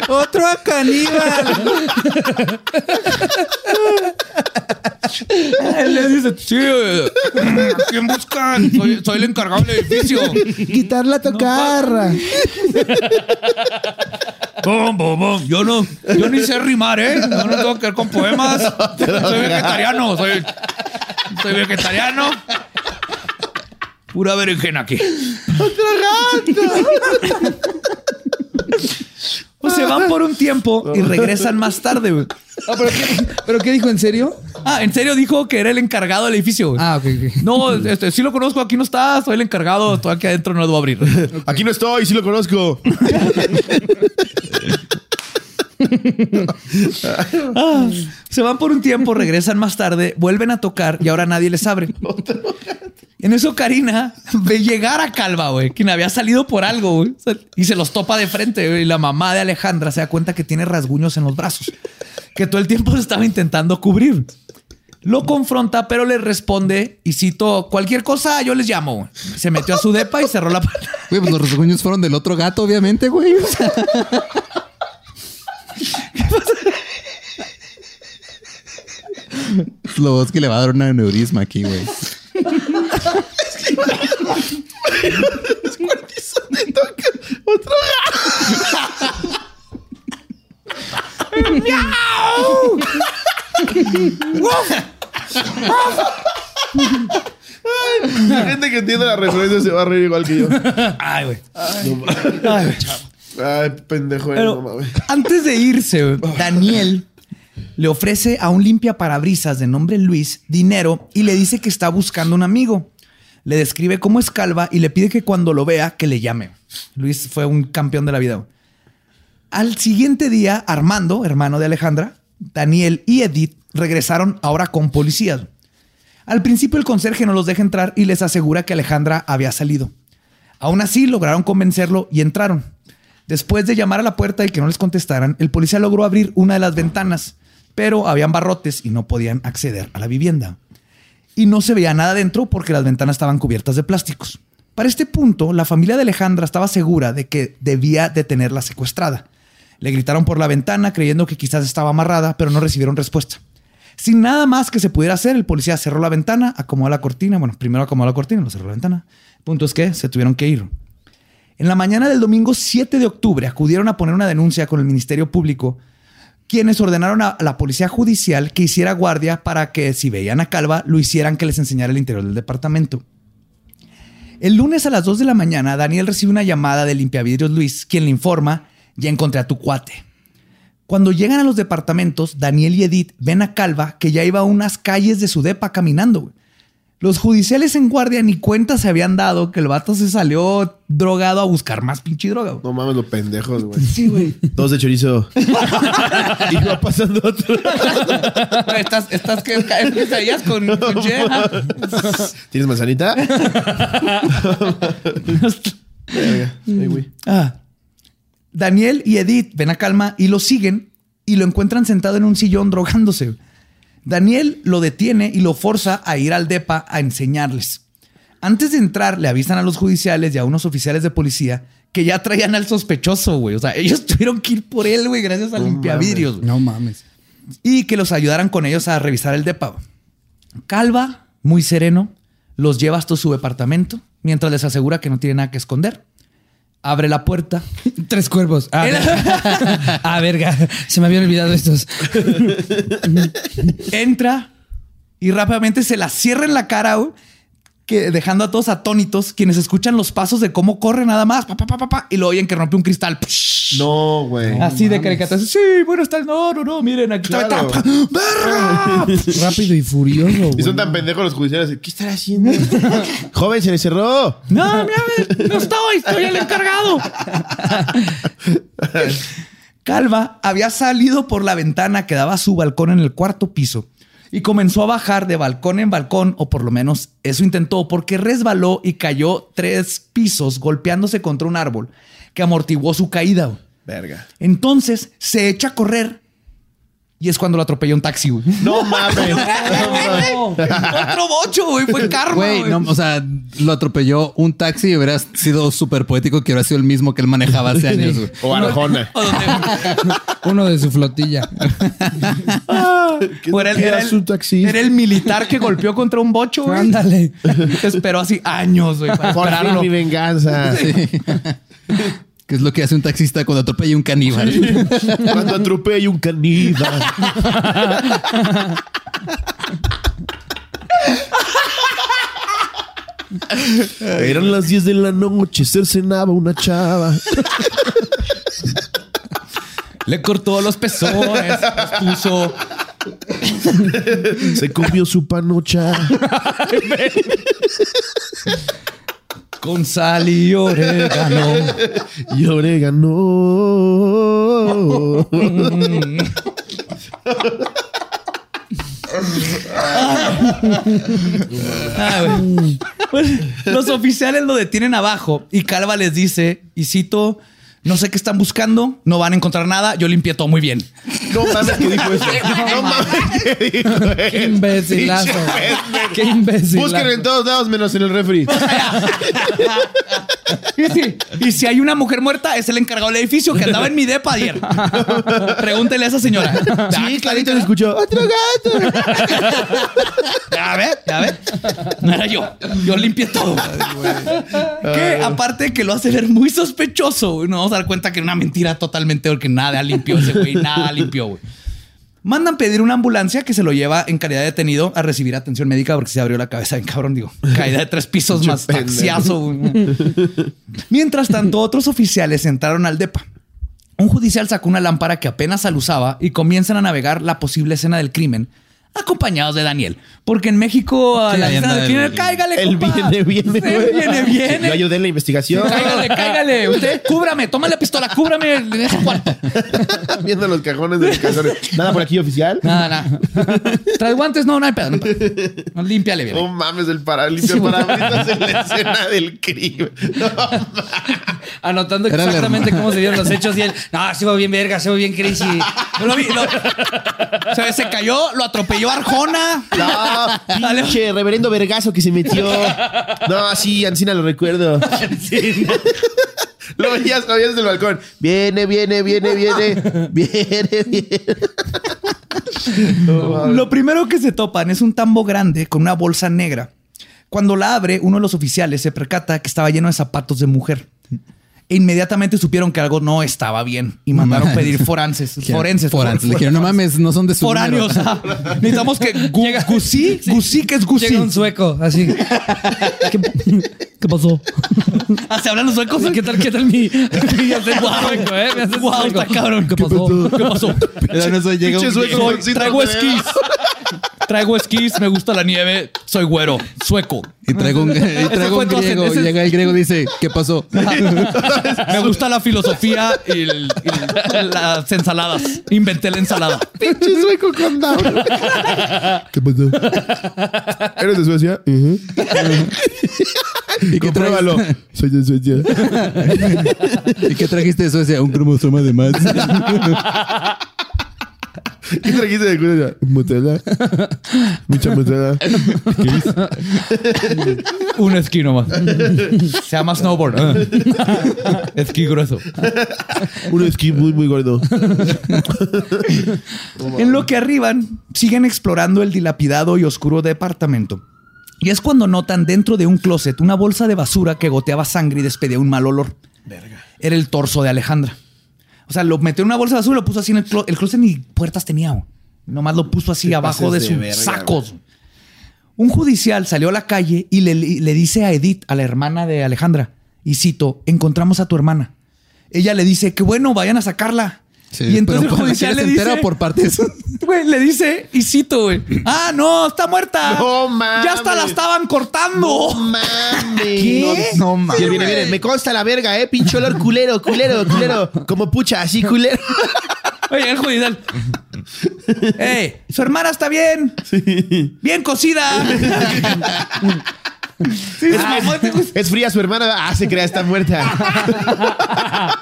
Otro caníbal. él les dice, sí, eh, ¿a quién buscan? Soy, soy el encargado del edificio. Quitar la tocarra. Bum, bum, bum. Yo no, yo ni sé rimar, ¿eh? Yo no tengo que ver con poemas. Soy vegetariano, soy, soy vegetariano. Pura berenjena aquí. Pues se van por un tiempo y regresan más tarde, güey. Ah, ¿pero, qué, ¿Pero qué dijo? ¿En serio? Ah, en serio dijo que era el encargado del edificio. güey. Ah, ok, ok. No, este, sí lo conozco, aquí no está, soy el encargado, estoy aquí adentro, no lo voy a abrir. Aquí no estoy, sí lo conozco. Ah, se van por un tiempo, regresan más tarde, vuelven a tocar y ahora nadie les abre. En eso Karina ve llegar a Calva, güey, quien había salido por algo, güey, y se los topa de frente. y la mamá de Alejandra se da cuenta que tiene rasguños en los brazos, que todo el tiempo estaba intentando cubrir. Lo confronta, pero le responde y cito cualquier cosa, yo les llamo. güey". Se metió a su depa y cerró la puerta. Pues los rasguños fueron del otro gato, obviamente, güey. Lo es que le va a dar un aneurisma aquí, güey. La gente que entiende la referencia se va a reír igual que yo. Ay, güey. Ay, güey. Ay, pendejo. eh, Pero no mames. antes de irse, Daniel le ofrece a un limpia parabrisas de nombre Luis dinero y le dice que está buscando un amigo. Le describe cómo es calva y le pide que cuando lo vea que le llame. Luis fue un campeón de la vida. Al siguiente día, Armando, hermano de Alejandra, Daniel y Edith regresaron ahora con policías. Al principio el conserje no los deja entrar y les asegura que Alejandra había salido. Aún así lograron convencerlo y entraron. Después de llamar a la puerta y que no les contestaran, el policía logró abrir una de las ventanas, pero habían barrotes y no podían acceder a la vivienda. Y no se veía nada dentro porque las ventanas estaban cubiertas de plásticos. Para este punto, la familia de Alejandra estaba segura de que debía de tenerla secuestrada. Le gritaron por la ventana creyendo que quizás estaba amarrada, pero no recibieron respuesta. Sin nada más que se pudiera hacer, el policía cerró la ventana, acomodó la cortina. Bueno, primero acomodó la cortina, luego cerró la ventana. Punto es que se tuvieron que ir. En la mañana del domingo 7 de octubre acudieron a poner una denuncia con el Ministerio Público, quienes ordenaron a la policía judicial que hiciera guardia para que si veían a Calva, lo hicieran que les enseñara el interior del departamento. El lunes a las 2 de la mañana, Daniel recibe una llamada de limpiavidrios Luis, quien le informa, ya encontré a tu cuate. Cuando llegan a los departamentos, Daniel y Edith ven a Calva que ya iba a unas calles de su depa caminando. Los judiciales en guardia ni cuenta se habían dado que el vato se salió drogado a buscar más pinche droga. güey. No mames, los pendejos, güey. Sí, güey. Dos de chorizo. y va pasando otro. Estás, estás que caes quesadillas con, con. ¿Tienes manzanita? Verga. Ay, güey. Ah. Daniel y Edith ven a Calma y lo siguen y lo encuentran sentado en un sillón drogándose. Daniel lo detiene y lo forza a ir al DEPA a enseñarles. Antes de entrar, le avisan a los judiciales y a unos oficiales de policía que ya traían al sospechoso, güey. O sea, ellos tuvieron que ir por él, güey, gracias al No limpiavidrios. No mames. Y que los ayudaran con ellos a revisar el DEPA. Calva, muy sereno, los lleva hasta su departamento mientras les asegura que no tiene nada que esconder. Abre la puerta. Tres cuervos. Ah, verga. ah, verga. Se me habían olvidado estos. entra y rápidamente se la cierra en la cara, que dejando a todos atónitos, quienes escuchan los pasos de cómo corre nada más, pa, pa, pa, pa, pa, y lo oyen que rompe un cristal. Psh. No, güey. Así de caricatura. Sí, bueno, está. No, no, no, miren, aquí está. Claro. ¡Verga! Rápido y furioso. Y son tan pendejos los judiciales. ¿Qué estará haciendo? Joven, se le cerró. No, mira, no estoy, estoy el encargado. Calva había salido por la ventana que daba a su balcón en el cuarto piso y comenzó a bajar de balcón en balcón, o por lo menos eso intentó, porque resbaló y cayó tres pisos golpeándose contra un árbol que amortiguó su caída. Verga. Entonces se echa a correr Y es cuando lo atropelló un taxi, güey. No mames. Otro bocho, güey. Fue karma, Güey, no, o sea, lo atropelló un taxi y hubiera sido súper poético que hubiera sido el mismo que él manejaba hace años. güey. O Arjona. Uno de su flotilla. era, el, ¿Qué era era el- su taxista? era el militar que golpeó contra un bocho, güey. Ándale. Esperó así años, güey, para Por mi venganza. Que es lo que hace un taxista cuando atropella un caníbal. Cuando atropello un caníbal. Eran las 10 de la noche, cercenaba una chava. Le cortó los pezones, los puso. Se comió su panocha. Con sal y orégano. Y orégano. Ah, los oficiales lo detienen abajo y Calva les dice, y cito, no sé qué están buscando, no van a encontrar nada, yo limpié todo muy bien. No mames que dijo eso. No mames que dijo Qué eso. imbécilazo. Qué imbécil. Busquen en todos lados menos en el refri. Y si, y si hay una mujer muerta, es el encargado del edificio que andaba en mi depa ayer. Pregúntele a esa señora. Sí, clarito se escuchó. Otro gato. Ya ve, ya ve. No era yo. Yo limpié todo. Que aparte de que lo hace ver muy sospechoso, nos vamos a dar cuenta que era una mentira totalmente porque nada limpió ese güey, nada limpió, güey. Mandan pedir una ambulancia que se lo lleva en calidad de detenido a recibir atención médica porque se abrió la cabeza en cabrón, digo. Caída de tres pisos más taxiazo. Mientras tanto, otros oficiales entraron al DEPA. Un judicial sacó una lámpara que apenas alusaba y comienzan a navegar la posible escena del crimen, acompañados de Daniel. Porque en México a Sí, la crimen, el- cáigale, Él compa. viene, viene, Sí, güey. viene, viene. Yo ayudé en la investigación. Cáigale, cáigale. Usted, cúbrame, toma la pistola, cúbrame en ese cuarto. Viendo los cajones de los calzones. Nada por aquí oficial. Nada, nada. ¿Traes guantes? No, no hay pedo. No, hay pedo. No, límpiale bien. No mames, el para limpia parabrisas en la escena del crimen. No, Anotando Era exactamente cómo se dieron los hechos y él. No, se va bien verga, se va bien crazy. Yo lo vi, lo- se, se cayó, lo atropelló Arjona. no, pinche reverendo vergazo que se metió. No, sí, Ancina lo recuerdo. Lo veías, lo veías desde el balcón. Viene, viene, viene, viene. Viene, viene. Lo primero que se topan es un tambo grande con una bolsa negra. Cuando la abre, uno de los oficiales se percata que estaba lleno de zapatos de mujer. E inmediatamente supieron que algo no estaba bien y mandaron pedir forances. Forenses. Forenses. Le dijeron, no mames, no son de su Foráneos. número". ajá. Necesitamos que gu- Gusi, Gusi, que es Gusi. Llega un sueco, así. ¿Qué, qué pasó? Ah, ¿se hablan los suecos? ¿Qué tal, qué tal mi, mi acento sueco, eh? Acento Guau, sueco. está cabrón. ¿Qué pasó? ¿Qué pasó? Llega un- sueco Soy- traigo esquís. Traigo esquís, me gusta la nieve, soy güero, sueco. Y traigo un, y traigo un griego. Llega el griego y dice, ¿qué pasó? Me gusta la filosofía y, el- y las ensaladas. Inventé la ensalada. Pinche sueco con down. ¿Qué pasó? ¿Eres de Suecia? Ujú. ¿Y qué, Compruébalo. traes- Soy de Suecia. ¿Y qué trajiste de Suecia? Un cromosoma de más. ¿Qué trajiste de Suecia? Motela. Mucha motela. Un esquí nomás. Se llama snowboard. Esquí grueso. Un esquí muy, muy gordo. En lo que arriban, siguen explorando el dilapidado y oscuro departamento. Y es cuando notan dentro de un closet una bolsa de basura que goteaba sangre y despedía un mal olor. Era el torso de Alejandra. O sea, lo metió en una bolsa de basura y lo puso así en el, clo- el closet ni puertas tenía. güey. Nomás lo puso así abajo de sus verga, sacos. Un judicial salió a la calle y le, le dice a Edith, a la hermana de Alejandra, y cito, encontramos a tu hermana. Ella le dice, que bueno, vayan a sacarla. Sí, y entonces pero el judicial le ¿quieres dice, por partes? Güey, le dice, y cito, güey. Ah, no, está muerta. No mames. Ya hasta la estaban cortando. mames. ¿Qué? No mames. Él viene, viene. Me consta la verga, eh. Pinche olor culero, culero, culero. Como pucha, así culero. Oye, el judicial. ¡Ey! Su hermana está bien. Bien cocida. Sí, ah, muerte, güey. Es fría su hermana. Ah, se crea, está muerta.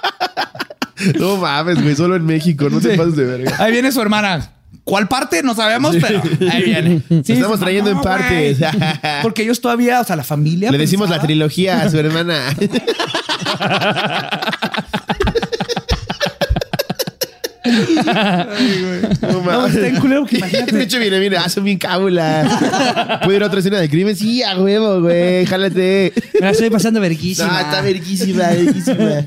No mames, güey. Solo en México. No te pases de verga. Ahí viene su hermana. ¿Cuál parte? No sabemos, pero ahí viene. Sí, estamos trayendo en partes. Porque ellos todavía, o sea, la familia. Le decimos la pensaba- trilogía a su hermana. No No, mames. está en culero que imagínate. De hecho, viene, viene, ah, son bien cábulas. ¿Puedo ir a otra escena de crimen? Sí, a huevo, güey. Jálate. Me la estoy pasando No, verguísima. está verguísima, verguísima.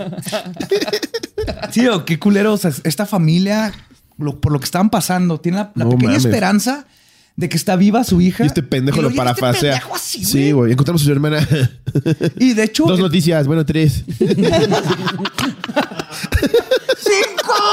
Sí, o qué culero. O sea, esta familia, lo- por lo que estaban pasando, tiene la, la No pequeña mames. esperanza de que está viva su hija. Y este pendejo Y lo luego, "Y este así, Sí, güey. Encontramos a su hermana. Y de hecho, Dos noticias, bueno, tres.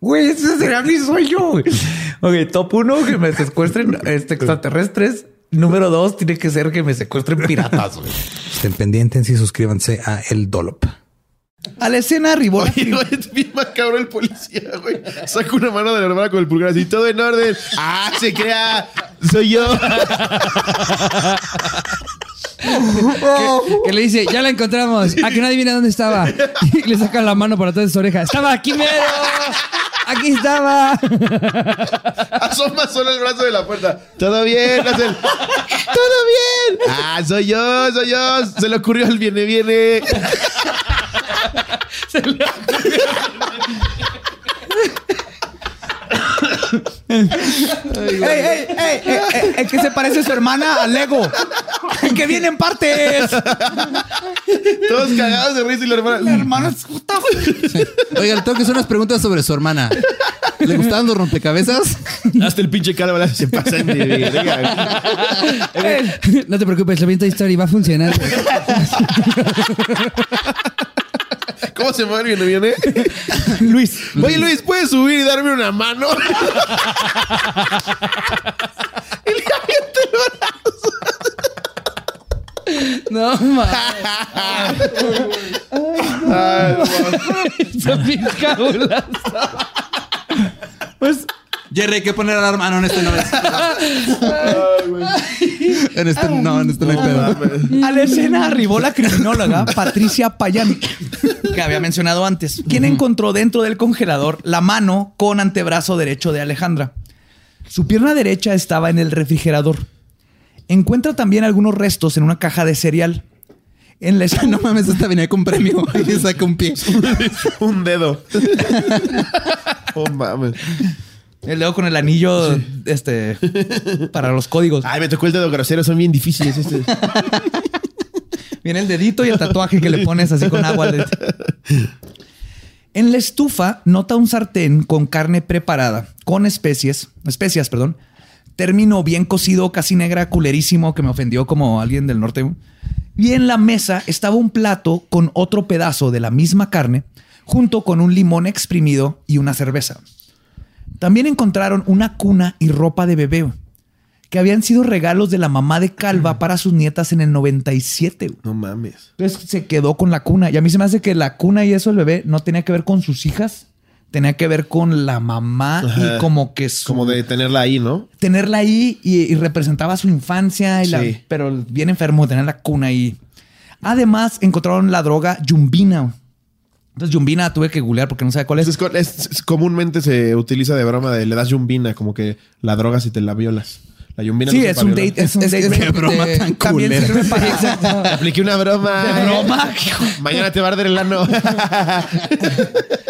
Güey, ese será mi sueño. güey. Ok, top uno, que me secuestren este, extraterrestres. Número dos, tiene que ser que me secuestren piratas. güey. Estén pendientes y suscríbanse a El Dolop. A la escena arribó. Oye, es macabro el policía, güey. Saca una mano de la hermana con el pulgar así, todo en orden. Ah, se crea. Soy yo. Que le dice, ya la encontramos. A que no adivina dónde estaba. Y le saca la mano por atrás de su oreja. Estaba aquí mero. Aquí estaba. Asoma solo el brazo de la puerta. Todo bien, hace el, Todo bien. Ah, soy yo, soy yo. Se le ocurrió al viene, viene. ¡Ey, ey, ey, ey, ey! El que se parece a su hermana a Lego. El que viene en partes. Todos cagados de risa y la hermana. La hermana es puta. Oiga, le tengo que hacer unas preguntas sobre su hermana. ¿Le gustaban los rompecabezas? Hasta el pinche cara se pasan de verga. No te preocupes, lo viento Story va a funcionar. ¿Cómo se mueve el viene, viene? Luis. Oye, Luis, ¿puedes subir y darme una mano? y le avienta el brazo. No, mames. Ay, no. Son cabulas. Pues Jerry, hay que poner a la mano en este no es. En este no, en este no hay pedo. a la escena arribó la criminóloga Patricia Payán, que había mencionado antes, quien encontró dentro del congelador la mano con antebrazo derecho de Alejandra. Su pierna derecha estaba en el refrigerador. Encuentra también algunos restos en una caja de cereal. En la escena, No mames, esta venía con premio. Y saca un pie. Un dedo. Oh, mames. El dedo con el anillo este, para los códigos. Ay, me tocó el dedo grosero. Son bien difíciles estos. Viene el dedito y el tatuaje que le pones así con agua. En la estufa nota un sartén con carne preparada, con especies, especias, perdón. Término bien cocido, casi negra, culerísimo, que me ofendió como alguien del norte. Y en la mesa estaba un plato con otro pedazo de la misma carne, junto con un limón exprimido y una cerveza. También encontraron una cuna y ropa de bebé, que habían sido regalos de la mamá de Calva para sus nietas en el 97. güey. No mames. Entonces se quedó con la cuna. Y a mí se me hace que la cuna y eso el bebé no tenía que ver con sus hijas. Tenía que ver con la mamá Ajá. y como que su- Como de tenerla ahí, ¿no? tenerla ahí y, y representaba su infancia. Y la- Sí. pero bien enfermo de tener la cuna ahí. Además, encontraron la droga yumbina. Entonces, yumbina tuve que googlear porque no sabía cuál es. Es, es- es- comúnmente se utiliza de broma de le das yumbina, como que la droga si te la violas. La yumbina Sí, no es un date. Es un date. es rape. broma De- tan para... Te apliqué una broma. De broma. Mañana te va a arder el ano.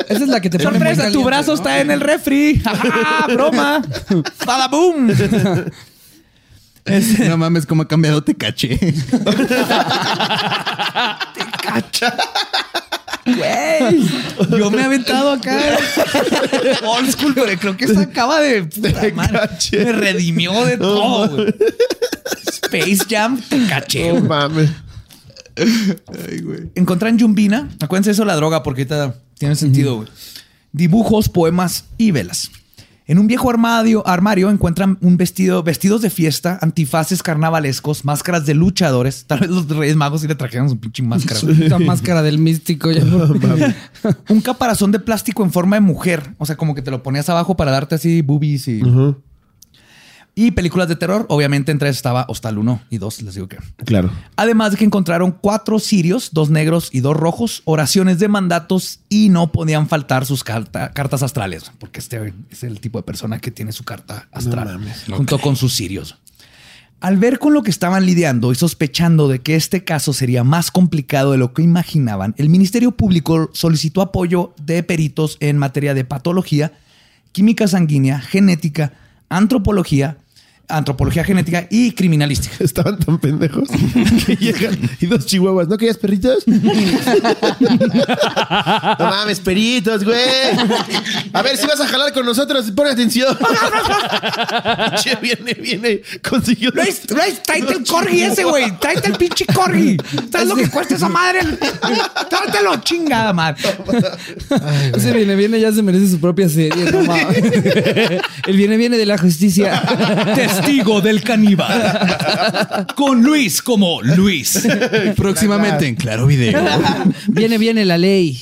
Esa es la que te pone Sorpresa, tu caliente, brazo ¿no? está en el refri. ¡Broma! ¡Bada boom! No mames, cómo ha cambiado te caché. Güey, yo me he aventado acá old school, pero creo que se acaba de puta madre, caché. me redimió de todo. güey. Space Jam, te caché. No güey. mames. Ay, güey. Encontran Yumbina, acuérdense eso la droga porque ahorita tiene sentido, güey. Dibujos, poemas y velas. En un viejo armario, armario encuentran un vestido, vestidos de fiesta, antifaces carnavalescos, máscaras de luchadores. Tal vez los Reyes Magos sí le trajeron su pinche máscara. güey. La máscara del místico. ya un caparazón de plástico en forma de mujer. O sea, como que te lo ponías abajo para darte así boobies y... Y películas de terror. Obviamente entre esas estaba Hostal 1 y 2, les digo que... Claro. Además de que encontraron cuatro sirios, dos negros y dos rojos, oraciones de mandatos y no podían faltar sus carta- cartas astrales, porque este es el tipo de persona que tiene su carta astral junto con sus sirios. Al ver con lo que estaban lidiando y sospechando de que este caso sería más complicado de lo que imaginaban, el Ministerio Público solicitó apoyo de peritos en materia de patología, química sanguínea, genética, antropología, antropología genética y criminalística. Estaban tan pendejos que llegan y dos chihuahuas. ¿No querías perritos? no mames, peritos, güey. A ver, si vas a jalar con nosotros, pon atención. che, viene, viene. Consiguió. Luis, tráete el corgi ese, güey. Tráete el pinche corgi. ¿Sabes lo que cuesta esa madre? Tráetelo, chingada madre. Ese viene, viene, ya se merece su propia serie. no. El viene, viene de la justicia. Testigo del caníbal. Con Luis como Luis. Próximamente en Claro Video. Viene, viene la ley.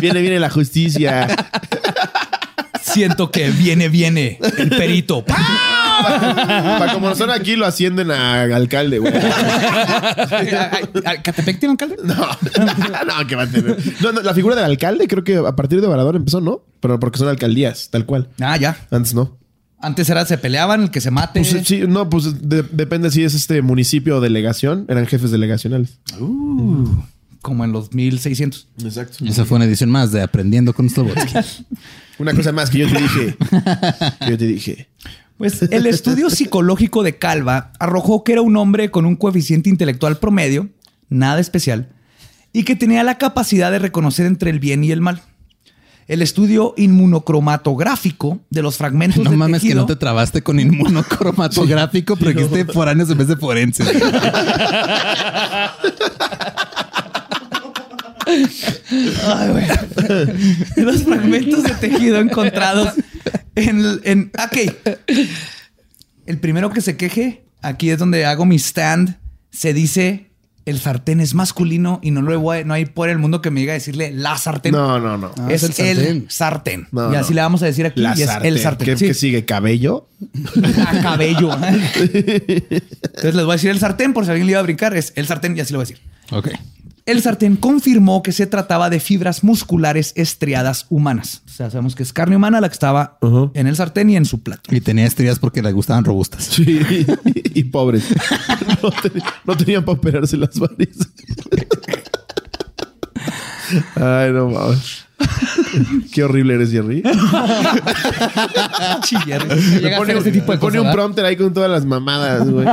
Viene, viene la justicia. Siento que viene, viene el perito. Para como son aquí, lo ascienden a alcalde, güey. ¿Catepec tiene alcalde? No, no, que va a tener. No, no, la figura del alcalde creo que a partir de Obrador empezó, ¿no? Pero porque son alcaldías, tal cual. Ah, ya. Antes no. Antes era se peleaban, el que se mate. Pues sí, no, pues de- depende si es este municipio o delegación. Eran jefes delegacionales. Como en los 1600. Exacto. Esa fue una edición más de Aprendiendo con Slobotsky. Una cosa más que yo te dije. Que yo te dije. Pues el estudio psicológico de Calva arrojó que era un hombre con un coeficiente intelectual promedio, nada especial, y que tenía la capacidad de reconocer entre el bien y el mal. El estudio inmunocromatográfico de los fragmentos No de mames que no te trabaste con inmunocromatográfico, pero que esté foráneos en vez de forenses. Ay, güey. los fragmentos de tejido encontrados en, el- en ok. El primero que se queje, aquí es donde hago mi stand, se dice el sartén es masculino y no lo voy- no hay por el mundo que me diga decirle la sartén. No, no, no. Ah, es, es el el sartén. sartén. No, y así no. le vamos a decir aquí. La y es sartén. el sartén. ¿Qué, Sí. qué sigue? ¿Cabello? A cabello. Entonces les voy a decir el sartén por si alguien le iba a brincar. Es el sartén y así lo voy a decir. Ok. El sartén confirmó que se trataba de fibras musculares estriadas humanas. O sea, sabemos que es carne humana la que estaba en el sartén y en su plato. Y tenía estrías porque le gustaban robustas. Sí. y pobres. No, ten- no tenían para operarse las varices. Ay, no mames. Qué horrible eres, Jerry. A pone, este tipo de le pone cosas, un prompter ahí con todas las mamadas, güey.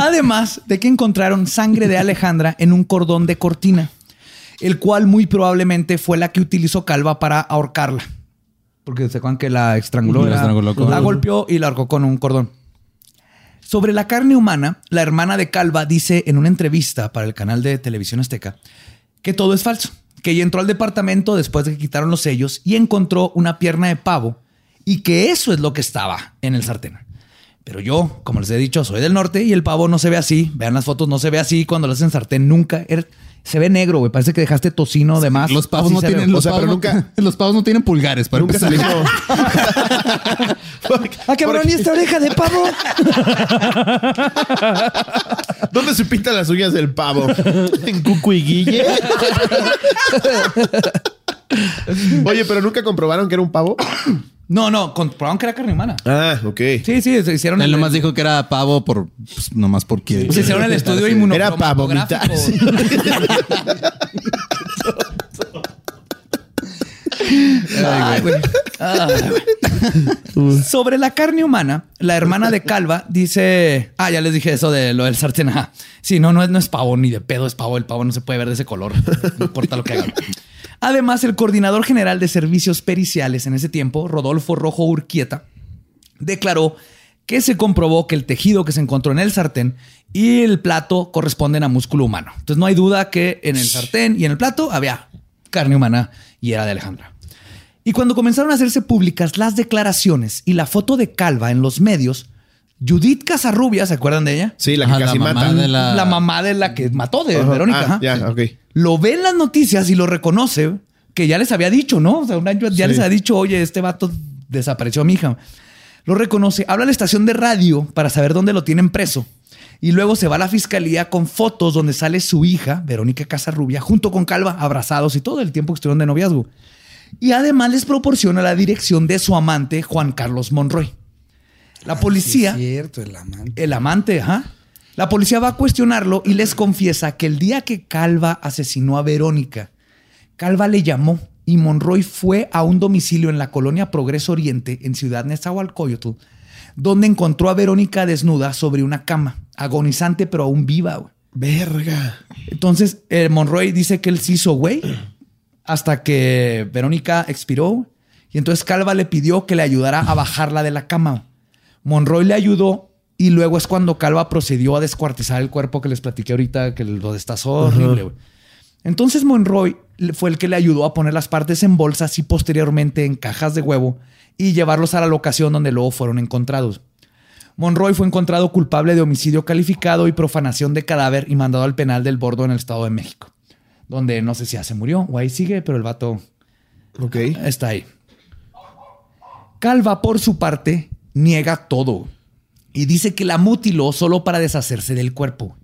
Además de que encontraron sangre de Alejandra en un cordón de cortina, el cual muy probablemente fue la que utilizó Calva para ahorcarla. Porque se acuerdan que la estranguló, La la, estranguló con- la golpeó y la ahorcó con un cordón. Sobre la carne humana, la hermana de Calva dice en una entrevista para el canal de televisión azteca que todo es falso, que ella entró al departamento después de que quitaron los sellos y encontró una pierna de pavo y que eso es lo que estaba en el sartén. Pero yo, como les he dicho, soy del norte y el pavo no se ve así. Vean las fotos, no se ve así cuando lo hacen sartén. Nunca. Er- se ve negro, güey. Parece que dejaste tocino de más. Los pavos Así no tienen, O los, sea, pavos pero no- nunca- los pavos no tienen pulgares para Nunca empezar. hizo. Ah, cabrón, ¿y esta oreja de pavo? ¿Dónde se pintan las uñas del pavo? ¿En Cucu y Guille? Oye, pero nunca comprobaron que era un pavo. No, no, comprobaron que era carne humana. Ah, ok. Sí, sí, se hicieron Él el, nomás dijo que era pavo por, pues, nomás porque... se hicieron el estudio Era para inmunocromatográfico. vomitar. Ay, güey. Ay, güey. Sobre la carne humana, la hermana de Calva dice. Ah, ya les dije eso de lo del sartén. Ajá. Sí, no, no es, no es pavo ni de pedo, es pavo. El pavo no se puede ver de ese color. No importa lo que haga. Además, el coordinador general de servicios periciales en ese tiempo, Rodolfo Rojo Urquieta, declaró que se comprobó que el tejido que se encontró en el sartén y el plato corresponden a músculo humano. Entonces no hay duda que en el sartén y en el plato había carne humana y era de Alejandra. Y cuando comenzaron a hacerse públicas las declaraciones y la foto de Calva en los medios, Judith Casarrubia, ¿se acuerdan de ella? Sí, la que Ajá, casi la mamá mata. de la- La mamá de la que mató de Ajá. Verónica. Ah, ajá. ya, ok. Lo ve en las noticias y lo reconoce, que ya les había dicho, ¿no? O sea, un año ya Sí. les había dicho, oye, este vato desapareció a mi hija. Lo reconoce, habla a la estación de radio para saber dónde lo tienen preso. Y luego se va a la fiscalía con fotos donde sale su hija, Verónica Casarrubia, junto con Calva, abrazados y todo el tiempo que estuvieron de noviazgo. Y además les proporciona la dirección de su amante, Juan Carlos Monroy. La policía Ah, Sí, es cierto, el amante. el amante, ajá. La policía va a cuestionarlo y les confiesa que el día que Calva asesinó a Verónica, Calva le llamó y Monroy fue a un domicilio en la colonia Progreso Oriente, en Ciudad Nezahualcóyotl, donde encontró a Verónica desnuda sobre una cama, agonizante pero aún viva. güey. Verga. Entonces, eh, Monroy dice que él se hizo güey hasta que Verónica expiró. Y entonces Calva le pidió que le ayudara a bajarla de la cama. Monroy le ayudó y luego es cuando Calva procedió a descuartizar el cuerpo que les platiqué ahorita, que lo destazó horrible. Entonces Monroy fue el que le ayudó a poner las partes en bolsas y posteriormente en cajas de huevo y llevarlos a la locación donde luego fueron encontrados. Monroy fue encontrado culpable de homicidio calificado y profanación de cadáver y mandado al penal del Bordo en el Estado de México, donde no sé si ya se murió o ahí sigue, pero el vato Ok. está ahí. Calva, por su parte, niega todo y dice que la mutiló solo para deshacerse del cuerpo,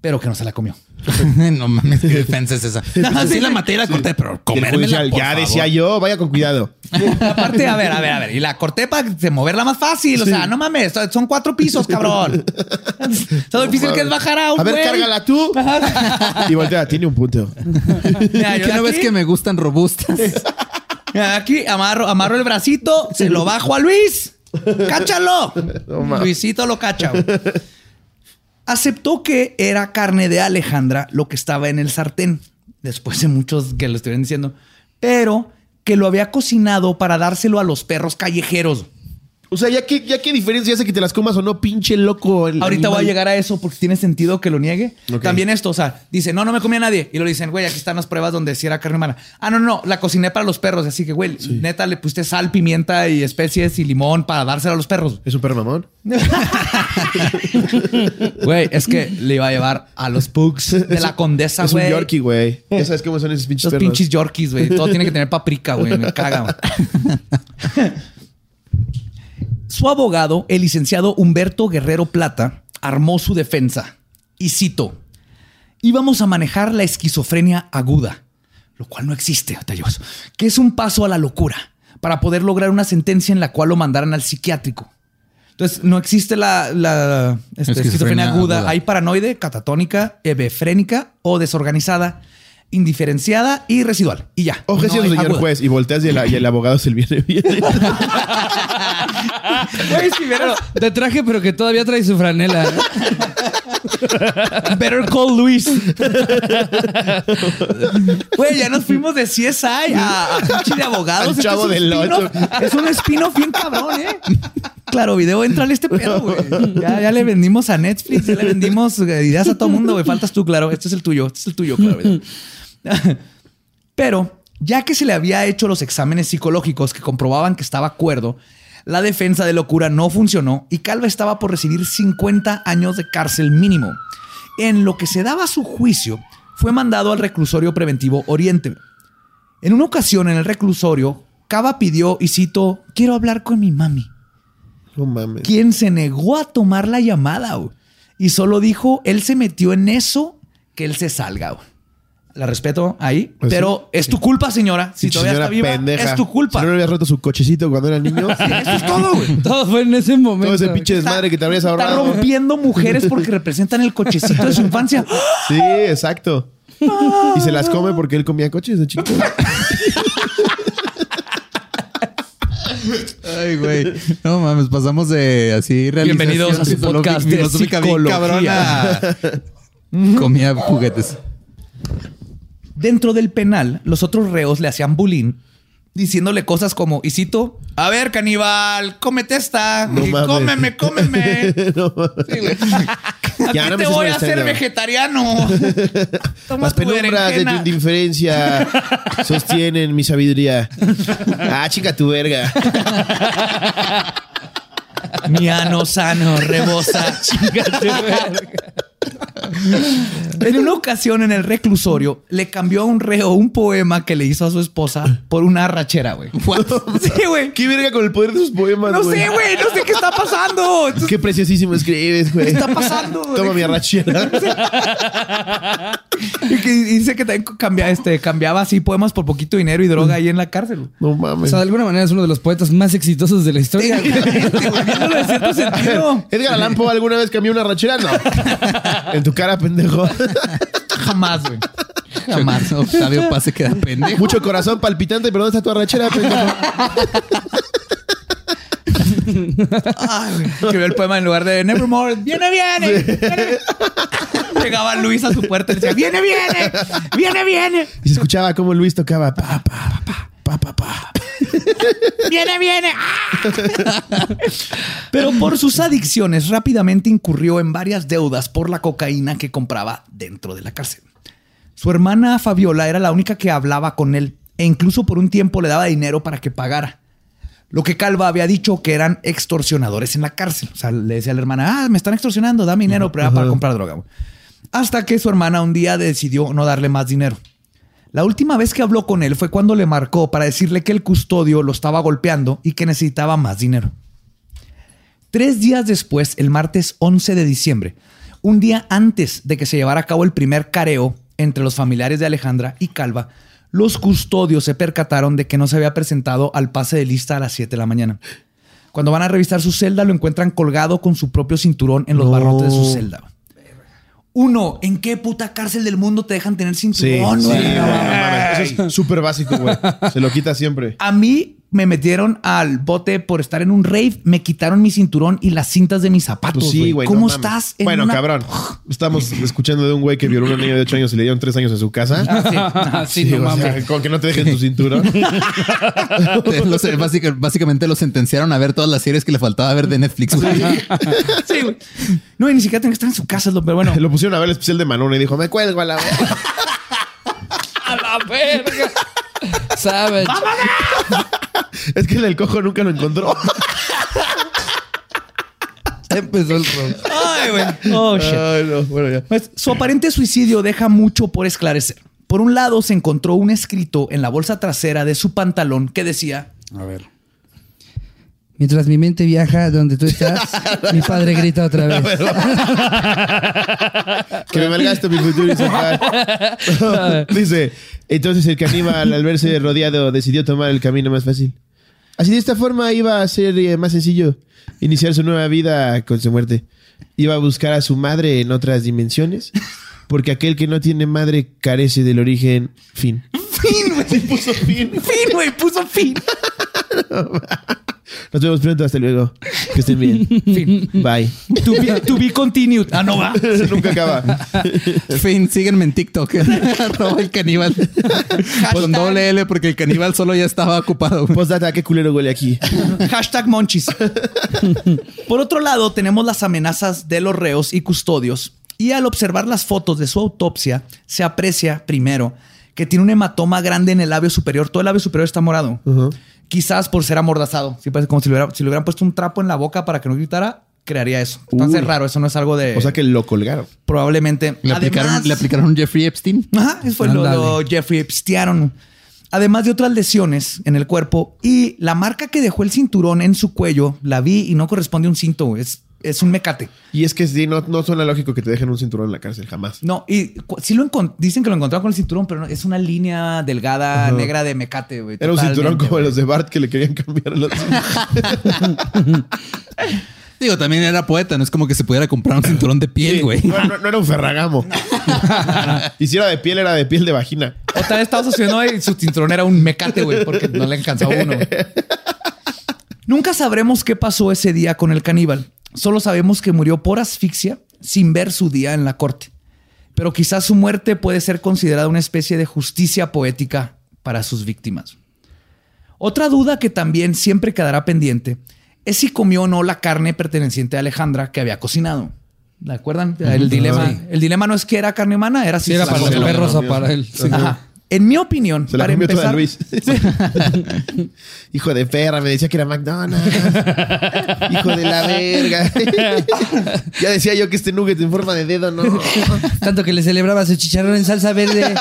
pero que no se la comió. no mames, qué defensa es esa. No, sí, la maté y la corté, pero comérmela, judicial, por ya favor. decía yo, vaya con cuidado. Aparte, a ver, a ver, a ver. Y la corté para moverla más fácil. O sea, no mames, son cuatro pisos, cabrón. Es lo difícil que es bajar a un A ver, güey. cárgala tú. Y voltea, tiene un punto. Mira, yo ¿Qué no ves que me gustan robustas? Aquí amarro, amarro el bracito, se lo bajo a Luis. ¡Cáchalo! No. Luisito lo cacha. güey. Aceptó que era carne de Alejandra lo que estaba en el sartén, después de muchos que lo estuvieron diciendo, pero que lo había cocinado para dárselo a los perros callejeros. O sea, ya qué, ya qué diferencia hace que te las comas o no, pinche loco. el Ahorita voy a animal? llegar a eso porque tiene sentido que lo niegue. También esto, o sea, dice, no, no me comía nadie. Y lo dicen, güey, aquí están las pruebas donde sí era carne humana. Ah, no, no, la cociné para los perros. Así que, güey, neta, le pusiste sal, pimienta y especies y limón para dárselo a los perros. ¿Es un perro mamón? Güey, es que le iba a llevar a los pugs de la condesa, Es un güey. Yorkie, güey. Ya sabes cómo son esos pinches Los perros. pinches Yorkies, güey. Todo tiene que tener paprika, güey. Me caga. Su abogado, el licenciado Humberto Guerrero Plata, armó su defensa. Y cito: Íbamos a manejar la esquizofrenia aguda, lo cual no existe, Otayos, que es un paso a la locura para poder lograr una sentencia en la cual lo mandaran al psiquiátrico. Entonces, no existe la, la este, Esquizofrenia esquizofrenia aguda. aguda. Hay paranoide, catatónica, hebefrénica o desorganizada, indiferenciada y residual. Y ya. Ojo, No señor aguda. juez. Y volteas y el, y el abogado se le viene bien. Güey, sí, pero- De traje, pero que todavía trae su franela. Better call Luis. Güey, ya nos fuimos de CSI a, a pinche de abogados. Al Chavo es un del spin-off. Ocho. Es un spin-off bien cabrón, ¿eh? Claro, video, entrale este pedo, güey. Ya, ya le vendimos a Netflix, ya le vendimos eh, ideas a todo mundo, güey. Faltas tú, claro. Este es el tuyo, este es el tuyo, claro. video. Pero, ya que se le había hecho los exámenes psicológicos que comprobaban que estaba cuerdo, la defensa de locura no funcionó y Calva estaba por recibir 50 años de cárcel mínimo. En lo que se daba su juicio, fue mandado al reclusorio preventivo Oriente. En una ocasión en el reclusorio, Cava pidió, y cito, quiero hablar con mi mami, No mames. quien se negó a tomar la llamada y solo dijo, él se metió en eso, que él se salga. La respeto ahí, Pues pero es tu culpa, señora. Si todavía señora está viva, pendeja. es tu culpa. Si no le habías roto su cochecito cuando era niño. Eso es todo, güey. Todo fue en ese momento. Todo ese pinche desmadre que te habrías Está ahorrado. rompiendo mujeres porque representan el cochecito de su infancia. Sí, exacto. Y se las come porque él comía coches de chiquito. Ay, güey. No mames, pasamos de así Bienvenidos a su podcast de bien psicología. cabrona. Comía juguetes. Dentro del penal, los otros reos le hacían bullying diciéndole cosas como, y cito, a ver, caníbal, cómete esta. No y mames. cómeme, cómeme. No. Sí. Ya, no te voy a hacer vegetariano. Toma Las tu penumbras de tu indiferencia sostienen mi sabiduría. Ah, chica tu verga. Mi ano sano rebosa. En una ocasión en el reclusorio le cambió a un reo un poema que le hizo a su esposa por una arrachera, güey. Sí, güey. ¿Qué verga con el poder de sus poemas, No sé, güey. No sé qué está pasando. Qué preciosísimo escribes, güey. ¿Qué está pasando? güey? Toma mi arrachera. Y que dice que también cambia, este, cambiaba así poemas por poquito dinero y droga ahí en la cárcel. No O mames. sea, de alguna manera es uno de los poetas más exitosos de la historia. Viéndolo en cierto sentido. Edgar Allan Poe alguna vez cambió una arrachera? No. En tu cara, pendejo. Jamás, güey. Jamás. Octavio Paz se queda pendejo. Mucho corazón palpitante, pero ¿dónde está tu arrachera, pendejo? Ay, güey. Vio el poema en lugar de Nevermore. ¡Viene, viene! viene". Llegaba Luis a su puerta y decía, ¡Viene, viene! ¡Viene, viene! Y se escuchaba cómo Luis tocaba. Pa, pa, pa, pa, pa, pa. ¡Viene, viene! ¡Ah! Pero por sus adicciones rápidamente incurrió en varias deudas por la cocaína que compraba dentro de la cárcel. Su hermana Fabiola era la única que hablaba con él e incluso por un tiempo le daba dinero para que pagara. Lo que Calva había dicho que eran extorsionadores en la cárcel. O sea, le decía a la hermana, ah, me están extorsionando, dame dinero pero era para comprar droga. güey". Hasta que su hermana un día decidió no darle más dinero. La última vez que habló con él fue cuando le marcó para decirle que el custodio lo estaba golpeando y que necesitaba más dinero. Tres días después, el martes 11 de diciembre, un día antes de que se llevara a cabo el primer careo entre los familiares de Alejandra y Calva, los custodios se percataron de que no se había presentado al pase de lista a las 7 de la mañana. Cuando van a revisar su celda, lo encuentran colgado con su propio cinturón en los No. barrotes de su celda. Uno, ¿en qué puta cárcel del mundo te dejan tener Sí, cinturón? sí, güey, no. Eso es súper básico, güey. Se lo quita siempre. A mí me metieron al bote por estar en un rave, me quitaron mi cinturón y las cintas de mis zapatos. Pues sí, güey. ¿Cómo no estás? en Bueno, una- cabrón. Estamos escuchando de un güey que violó a una niña de 8 años y le dieron 3 años en su casa. Ah, sí, no o sea, mames. con que no te dejen tu cinturón. Los- básica- básicamente lo sentenciaron a ver todas las series que le faltaba ver de Netflix. güey. Sí, güey. No, y ni siquiera tengo que estar en su casa, lo- pero bueno. Lo pusieron a ver el especial de Manona y dijo, me cuelgo a la verga. A la verga. Savage. Es que el del cojo nunca lo encontró. Empezó el rock. Ay, güey. Oh, shit. Ay, no. Bueno, ya. Pues, su aparente suicidio deja mucho por esclarecer. Por un lado, se encontró un escrito en la bolsa trasera de su pantalón que decía: A ver. Mientras mi mente viaja donde tú estás, mi padre grita otra vez. Que me malgaste mi futuro y. Dice, entonces el caníbal al verse rodeado decidió tomar el camino más fácil. Así de esta forma iba a ser eh, más sencillo iniciar su nueva vida con su muerte. Iba a buscar a su madre en otras dimensiones, porque aquel que no tiene madre carece del origen fin. ¡Fin, güey! Puso fin. ¡Fin, güey! Puso fin. Nos vemos pronto, hasta luego. Que estén bien. Fin. Bye. To be, to be continued. Ah, no va. Eso nunca acaba. Fin, síguenme en TikTok. Arroba el caníbal. Con doble L porque el caníbal solo ya estaba ocupado. Postdata, qué culero huele aquí. Hashtag monchis. Por otro lado, tenemos las amenazas de los reos y custodios. Y al observar las fotos de su autopsia, se aprecia primero que tiene un hematoma grande en el labio superior. Todo el labio superior está morado. Quizás por ser amordazado. Sí, parece como si le, hubiera- si le hubieran puesto un trapo en la boca para que no gritara, crearía eso. Entonces Uy. raro. Eso no es algo de. O sea que lo colgaron. probablemente. Le aplicaron, Además- le aplicaron Jeffrey Epstein. Ajá, eso fue lo, Jeffrey Epstein. Además de otras lesiones en el cuerpo y la marca que dejó el cinturón en su cuello, la vi y no corresponde a un cinto, es, es un mecate. Y es que sí, no, no suena lógico que te dejen un cinturón en la cárcel, jamás. No, y sí lo dicen que lo encontraron con el cinturón, pero no, es una línea delgada Ajá. negra de mecate, güey. Era un cinturón como los de Bart que le querían cambiar los Digo, también era poeta, no es como que se pudiera comprar un cinturón de piel, Sí, güey. No, no- no era un ferragamo. y si era de piel, era de piel de vagina. O tal vez estaba sucediendo y su cinturón era un mecate, güey, porque no le alcanzaba uno. Nunca sabremos qué pasó ese día con el caníbal. Solo sabemos que murió por asfixia sin ver su día en la corte. Pero quizás su muerte puede ser considerada una especie de justicia poética para sus víctimas. Otra duda que también siempre quedará pendiente es si comió o no la carne perteneciente a Alejandra que había cocinado. ¿De acuerdan? El dilema, el dilema no es que era carne humana, era si Sí, era para los perros o para él. Sí. Ajá. En mi opinión, Se la para comió toda empezar, Luis. Hijo de perra, me decía que era McDonald's. Hijo de la verga. ya decía yo que este nugget en forma de dedo, no. Tanto que le celebraba su chicharrón en salsa verde.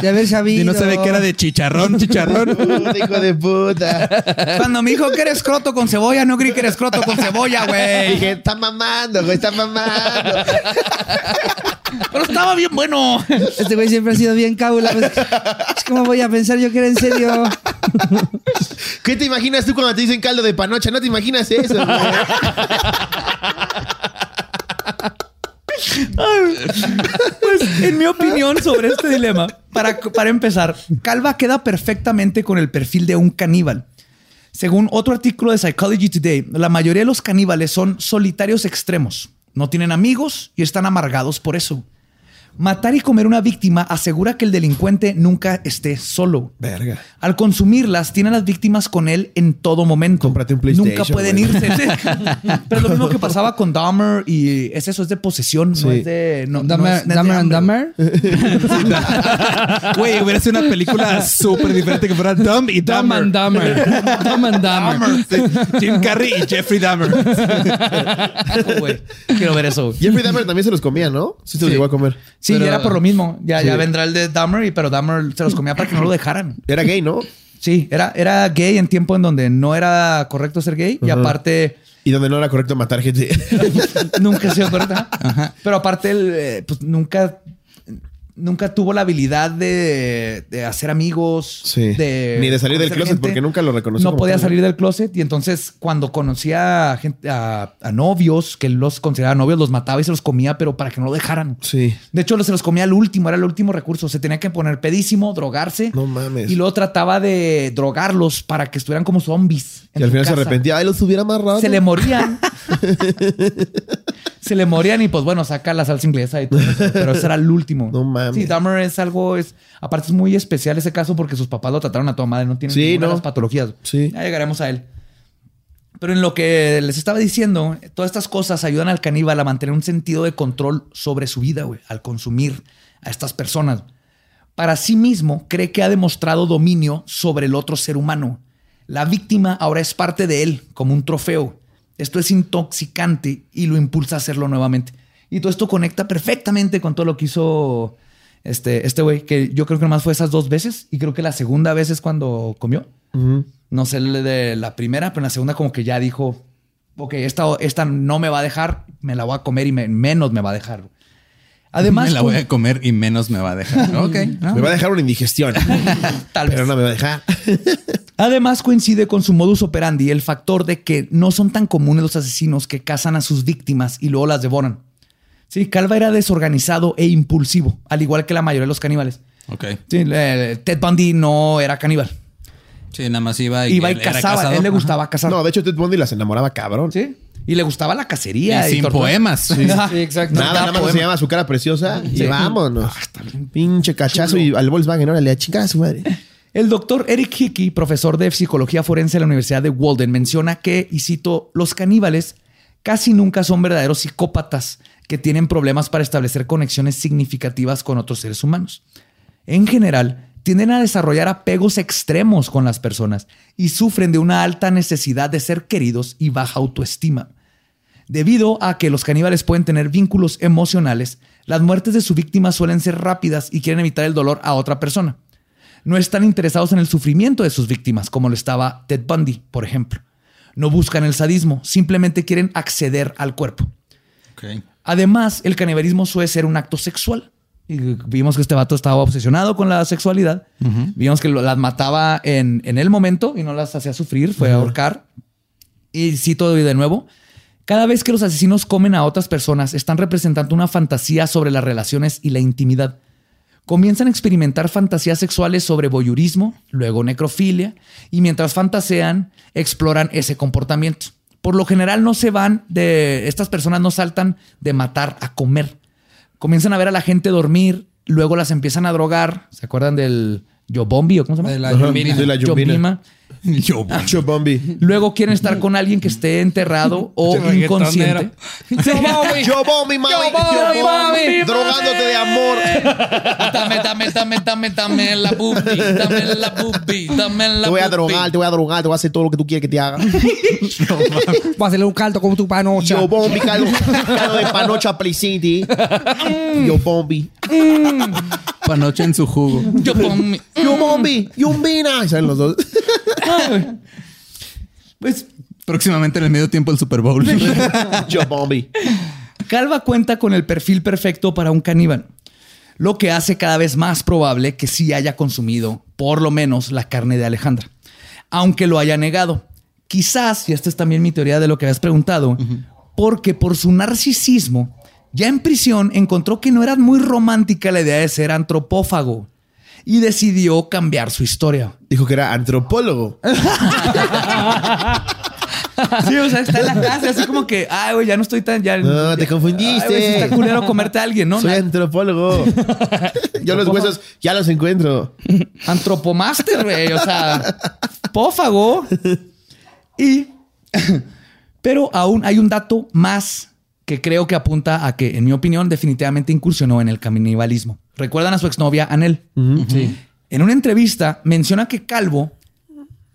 De haber sabido. Y no se ve que era de chicharrón, chicharrón. Puta, hijo de puta. cuando me dijo que eres croto con cebolla, no creí que eres croto con cebolla, güey. Dije, está mamando, güey, está mamando. Pero estaba bien bueno. Este güey siempre ha sido bien cábula. pues, ¿Cómo voy a pensar yo que era en serio? ¿Qué te imaginas tú cuando te dicen caldo de panocha? No te imaginas eso, güey. Pues, en mi opinión sobre este dilema, para, para empezar, Calva queda perfectamente con el perfil de un caníbal. Según otro artículo de Psychology Today, la mayoría de los caníbales son solitarios extremos. No tienen amigos y están amargados por eso. Matar y comer una víctima asegura que el delincuente nunca esté solo. Verga. Al consumirlas, tiene a las víctimas con él en todo momento. Cómprate un PlayStation, Nunca pueden güey. irse. Sí. Pero es lo mismo que pasaba con Dahmer y es eso, es de posesión, no es de. No, es- no es de Dumber and. Dumber. Güey, hubiera sido una película súper diferente que fuera Dumb y Dumb Dumber. and Dumber. Dumb and Dumber. Sí, Jim Carrey y Jeffrey Dahmer. Oh, güey. Quiero ver eso. Jeffrey Dahmer también se los comía, ¿no? Sí se los Sí. llegó a comer. Sí, Pero- era por lo mismo. Ya, Sí. ya vendrá el de Dahmer, y- pero Dahmer se los comía para que no lo dejaran. Era gay, ¿no? Sí, era, era gay en tiempo en donde no era correcto ser gay y aparte Y donde no era correcto matar gente. nunca ha sido correcto. ajá. Pero aparte él eh, pues, nunca nunca tuvo la habilidad de, de hacer amigos, Sí. de Ni de salir del closet, gente. porque nunca lo reconoció No podía tal. salir del closet y entonces cuando conocía a, gente, a, a novios que los consideraba novios, los mataba y se los comía, pero para que no lo dejaran. Sí. De hecho, se los comía al último, era el último recurso. Se tenía que poner pedísimo, drogarse. No mames. Y luego trataba de drogarlos para que estuvieran como zombies. Y al final se arrepentía. Ay, los hubiera amarrado. Se le morían. se le morían y pues bueno, saca la salsa inglesa y todo eso. Pero ese era el último. No mames. Sí, Dahmer es algo, es, aparte es muy especial ese caso porque sus papás lo trataron a toda madre, no tienen Sí, ninguna de no. las patologías. Sí. Ya llegaremos a él. Pero en lo que les estaba diciendo, todas estas cosas ayudan al caníbal a mantener un sentido de control sobre su vida, güey, al consumir a estas personas. Para sí mismo, cree que ha demostrado dominio sobre el otro ser humano. La víctima ahora es parte de él, como un trofeo. Esto es intoxicante y lo impulsa a hacerlo nuevamente. Y todo esto conecta perfectamente con todo lo que hizo este este güey, que yo creo que nomás fue esas dos veces. Y creo que la segunda vez es cuando comió. No sé de la primera, pero en la segunda como que ya dijo, ok, esta, esta no me va a dejar, me la voy a comer y me- menos me va a dejar. Además, me la voy a comer y menos me va a dejar. Ok. ¿no? Me va a dejar una indigestión. tal vez. pero no me va a dejar. Además coincide con su modus operandi el factor de que no son tan comunes los asesinos que cazan a sus víctimas y luego las devoran. Sí, Calva era desorganizado e impulsivo, al igual que la mayoría de los caníbales. Ok. Sí, eh, Ted Bundy no era caníbal. Sí, nada más iba y, Iba y él cazaba, a él le Ajá. gustaba cazar. No, de hecho, Ted Bundy las enamoraba cabrón. ¿Sí? Y le gustaba la cacería. Y sin poemas. Sí, exacto. Nada, nada más llama su cara preciosa y vámonos. Pinche cachazo y al Volkswagen, órale, a chingar a su madre. El doctor Eric Hickey, profesor de psicología forense en la Universidad de Walden, menciona que, y cito, los caníbales casi nunca son verdaderos psicópatas que tienen problemas para establecer conexiones significativas con otros seres humanos. En general, tienden a desarrollar apegos extremos con las personas y sufren de una alta necesidad de ser queridos y baja autoestima. Debido a que los caníbales pueden tener vínculos emocionales, las muertes de su víctima suelen ser rápidas y quieren evitar el dolor a otra persona. No están interesados en el sufrimiento de sus víctimas, como lo estaba Ted Bundy, por ejemplo. No buscan el sadismo, simplemente quieren acceder al cuerpo. Además, el canibalismo suele ser un acto sexual. Y vimos que este vato estaba obsesionado con la sexualidad. Vimos que lo- las mataba en, en el momento y no las hacía sufrir, fue a ahorcar. Y cito de nuevo, cada vez que los asesinos comen a otras personas, están representando una fantasía sobre las relaciones y la intimidad. Comienzan a experimentar fantasías sexuales sobre voyurismo, luego necrofilia, y mientras fantasean, exploran ese comportamiento. Por lo general no se van de, estas personas no saltan de matar a comer. Comienzan a ver a la gente dormir, luego las empiezan a drogar. ¿Se acuerdan del Yobombi o cómo se llama? De la Yombina. de la Yombina. Yobima. Yo, Bombi. Luego quieren estar con alguien que esté enterrado o inconsciente. Yo Bombi, mami. Yo Bombi, Drogándote de amor. Dame, dame, dame, dame, dame la boobie, dame la boobie, dame la Te voy a drogar, te voy a drogar, te voy a hacer todo lo que tú quieres que te haga. Voy a hacerle un caldo como tu panocha. Yo Bombi, caldo, caldo de panocha Plicity. Yo Bombi. panoche en su jugo. Yo Bombi. Yo Bombi. Yumbina. Y salen los dos. Pues Próximamente en el medio tiempo del Super Bowl. Yo Bombi. Calva cuenta con el perfil perfecto para un caníbal, lo que hace cada vez más probable que sí haya consumido por lo menos la carne de Alejandra, aunque lo haya negado. Quizás, y esta es también mi teoría de lo que habías preguntado, porque por su narcisismo, ya en prisión encontró que no era muy romántica la idea de ser antropófago y decidió cambiar su historia. Dijo que era antropólogo. Sí, o sea, está en la casa, así como que, ay, güey, ya no estoy tan. Ya, No, te confundiste. Ay, güey, sí está culero comerte a alguien, ¿no? Soy antropólogo. Yo los huesos ya los encuentro. Antropomaster, güey. O sea, pófago. Y. Pero aún hay un dato más que creo que apunta a que, en mi opinión, definitivamente incursionó en el canibalismo. ¿Recuerdan a su exnovia Anel? Sí. En una entrevista menciona que Calvo,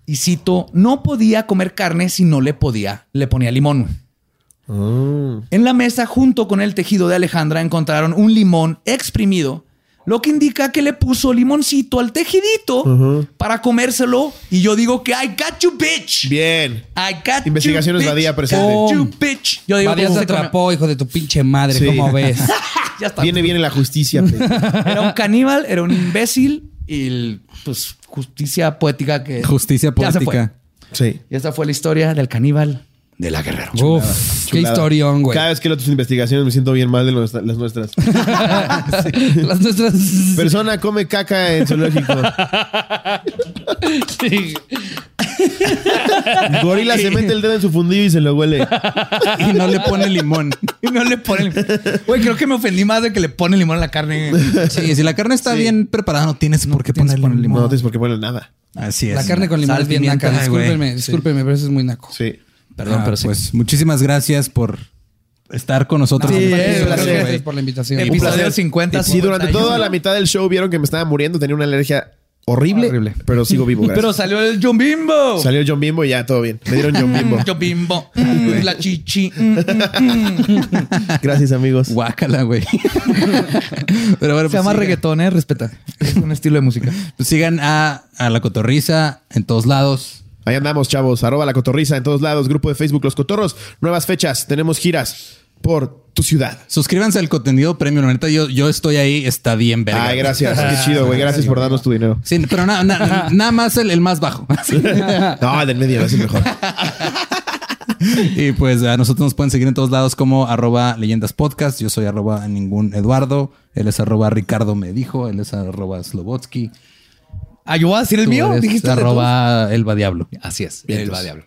y cito, no podía comer carne si no le podía, le ponía limón. En la mesa, junto con el tejido de Alejandra, encontraron un limón exprimido, lo que indica que le puso limoncito al tejidito para comérselo. Y yo digo que I got you, bitch. Bien. I got Investigaciones you, Badía bitch. presente. Got you, bitch. Yo digo Badía que se atrapó, hijo de tu pinche madre. Sí. ¿Cómo ves? Ya está. Viene, viene la justicia. Era un caníbal, era un imbécil y pues justicia poética que Justicia ya se fue. política. Sí. Y esta fue la historia del caníbal de la guerrero. Uf, qué Chulada. historión, güey. Cada vez que leo tus investigaciones me siento bien mal de nuestra- las nuestras. Las nuestras. Persona come caca en zoológico. Sí. Gorila se mete el dedo en su fundillo y se lo huele. Y no le pone limón. Y no le ponen. Güey, creo que me ofendí más de que le ponen limón a la carne. Sí, si la carne está bien preparada, no tienes por qué tienes ponerle el limón. No tienes por qué ponerle nada. Así es. La carne con limón Sal, es bien pimienta, naca. Discúlpenme, discúlpenme, pero eso es muy naco. Sí. Perdón, Ah, pero sí. Pues muchísimas gracias por estar con nosotros. Sí, gracias, por la invitación. Episodio placer. 50. Si durante 51. toda la mitad del show vieron que me estaba muriendo, tenía una alergia horrible, Horrible. pero sigo vivo. Gracias. Pero salió el John Bimbo. Salió el John Bimbo y ya todo bien. Me dieron John Bimbo. John Bimbo. Mm, la chichi. Mm, mm, mm. Gracias, amigos. Guácala, güey. Pero bueno, Se pues llama sigan- reggaetón, ¿eh? Respeta. Es un estilo de música. pues sigan a, a La Cotorriza en todos lados. Ahí andamos, chavos. Arroba la cotorriza en todos lados. Grupo de Facebook Los Cotorros. Nuevas fechas. Tenemos giras por tu ciudad. Suscríbanse al contenido premium. La neta, yo, yo estoy ahí, está bien verga. Ay, gracias. Qué chido, güey. Gracias por darnos tu dinero. Sí, pero na- na- nada más el, el más bajo. No, del medio es el mejor. y pues a nosotros nos pueden seguir en todos lados como arroba leyendas podcast. Yo soy arroba ningún Eduardo. Él es arroba Ricardo me dijo. Él es arroba Slobotsky. Ah, yo voy a decir el Tú mío. eres Dijiste el arroba Elba Diablo. Así es. El va diablo.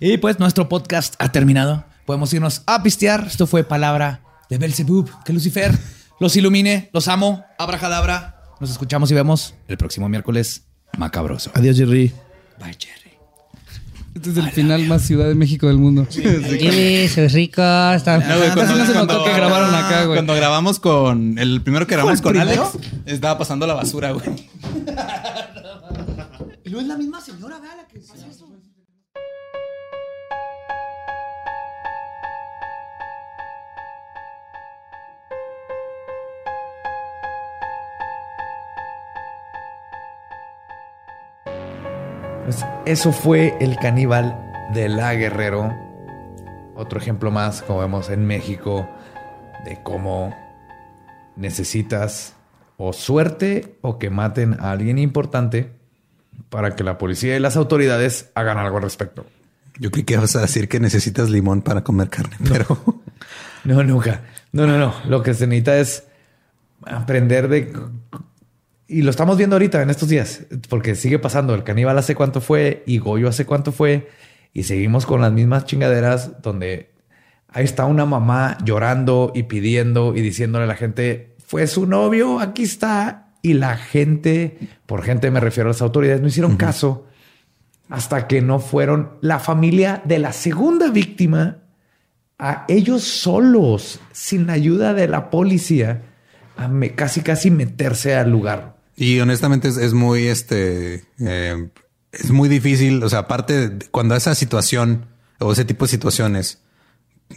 Y pues nuestro podcast ha terminado. Podemos irnos a pistear. Esto fue palabra de Belzebub. Que Lucifer los ilumine. Los amo. Abracadabra. Nos escuchamos y vemos el próximo miércoles macabroso. Adiós, Jerry. Bye, Jerry. Este es el final más Ciudad de México del mundo. Eso es rico. Está... Casi no se notó que grabaron acá, güey. Cuando grabamos con el primero que grabamos con Alex, estaba pasando la basura, güey. Y no es la misma señora, vea la que Pues eso fue el caníbal de la Guerrero. Otro ejemplo más, como vemos en México, de cómo necesitas o suerte o que maten a alguien importante para que la policía y las autoridades hagan algo al respecto. Yo creí que vas a decir que necesitas limón para comer carne, pero No, nunca. No, no, no. Lo que se necesita es aprender de y lo estamos viendo ahorita en estos días, porque sigue pasando. El caníbal hace cuánto fue y Goyo hace cuánto fue. Y seguimos con las mismas chingaderas donde ahí está una mamá llorando y pidiendo y diciéndole a la gente, fue su novio, aquí está. Y la gente, por gente me refiero a las autoridades, no hicieron caso hasta que no fueron la familia de la segunda víctima a ellos solos, sin ayuda de la policía, a me, casi casi meterse al lugar. Y honestamente es, muy este eh, es muy difícil. O sea, aparte cuando esa situación o ese tipo de situaciones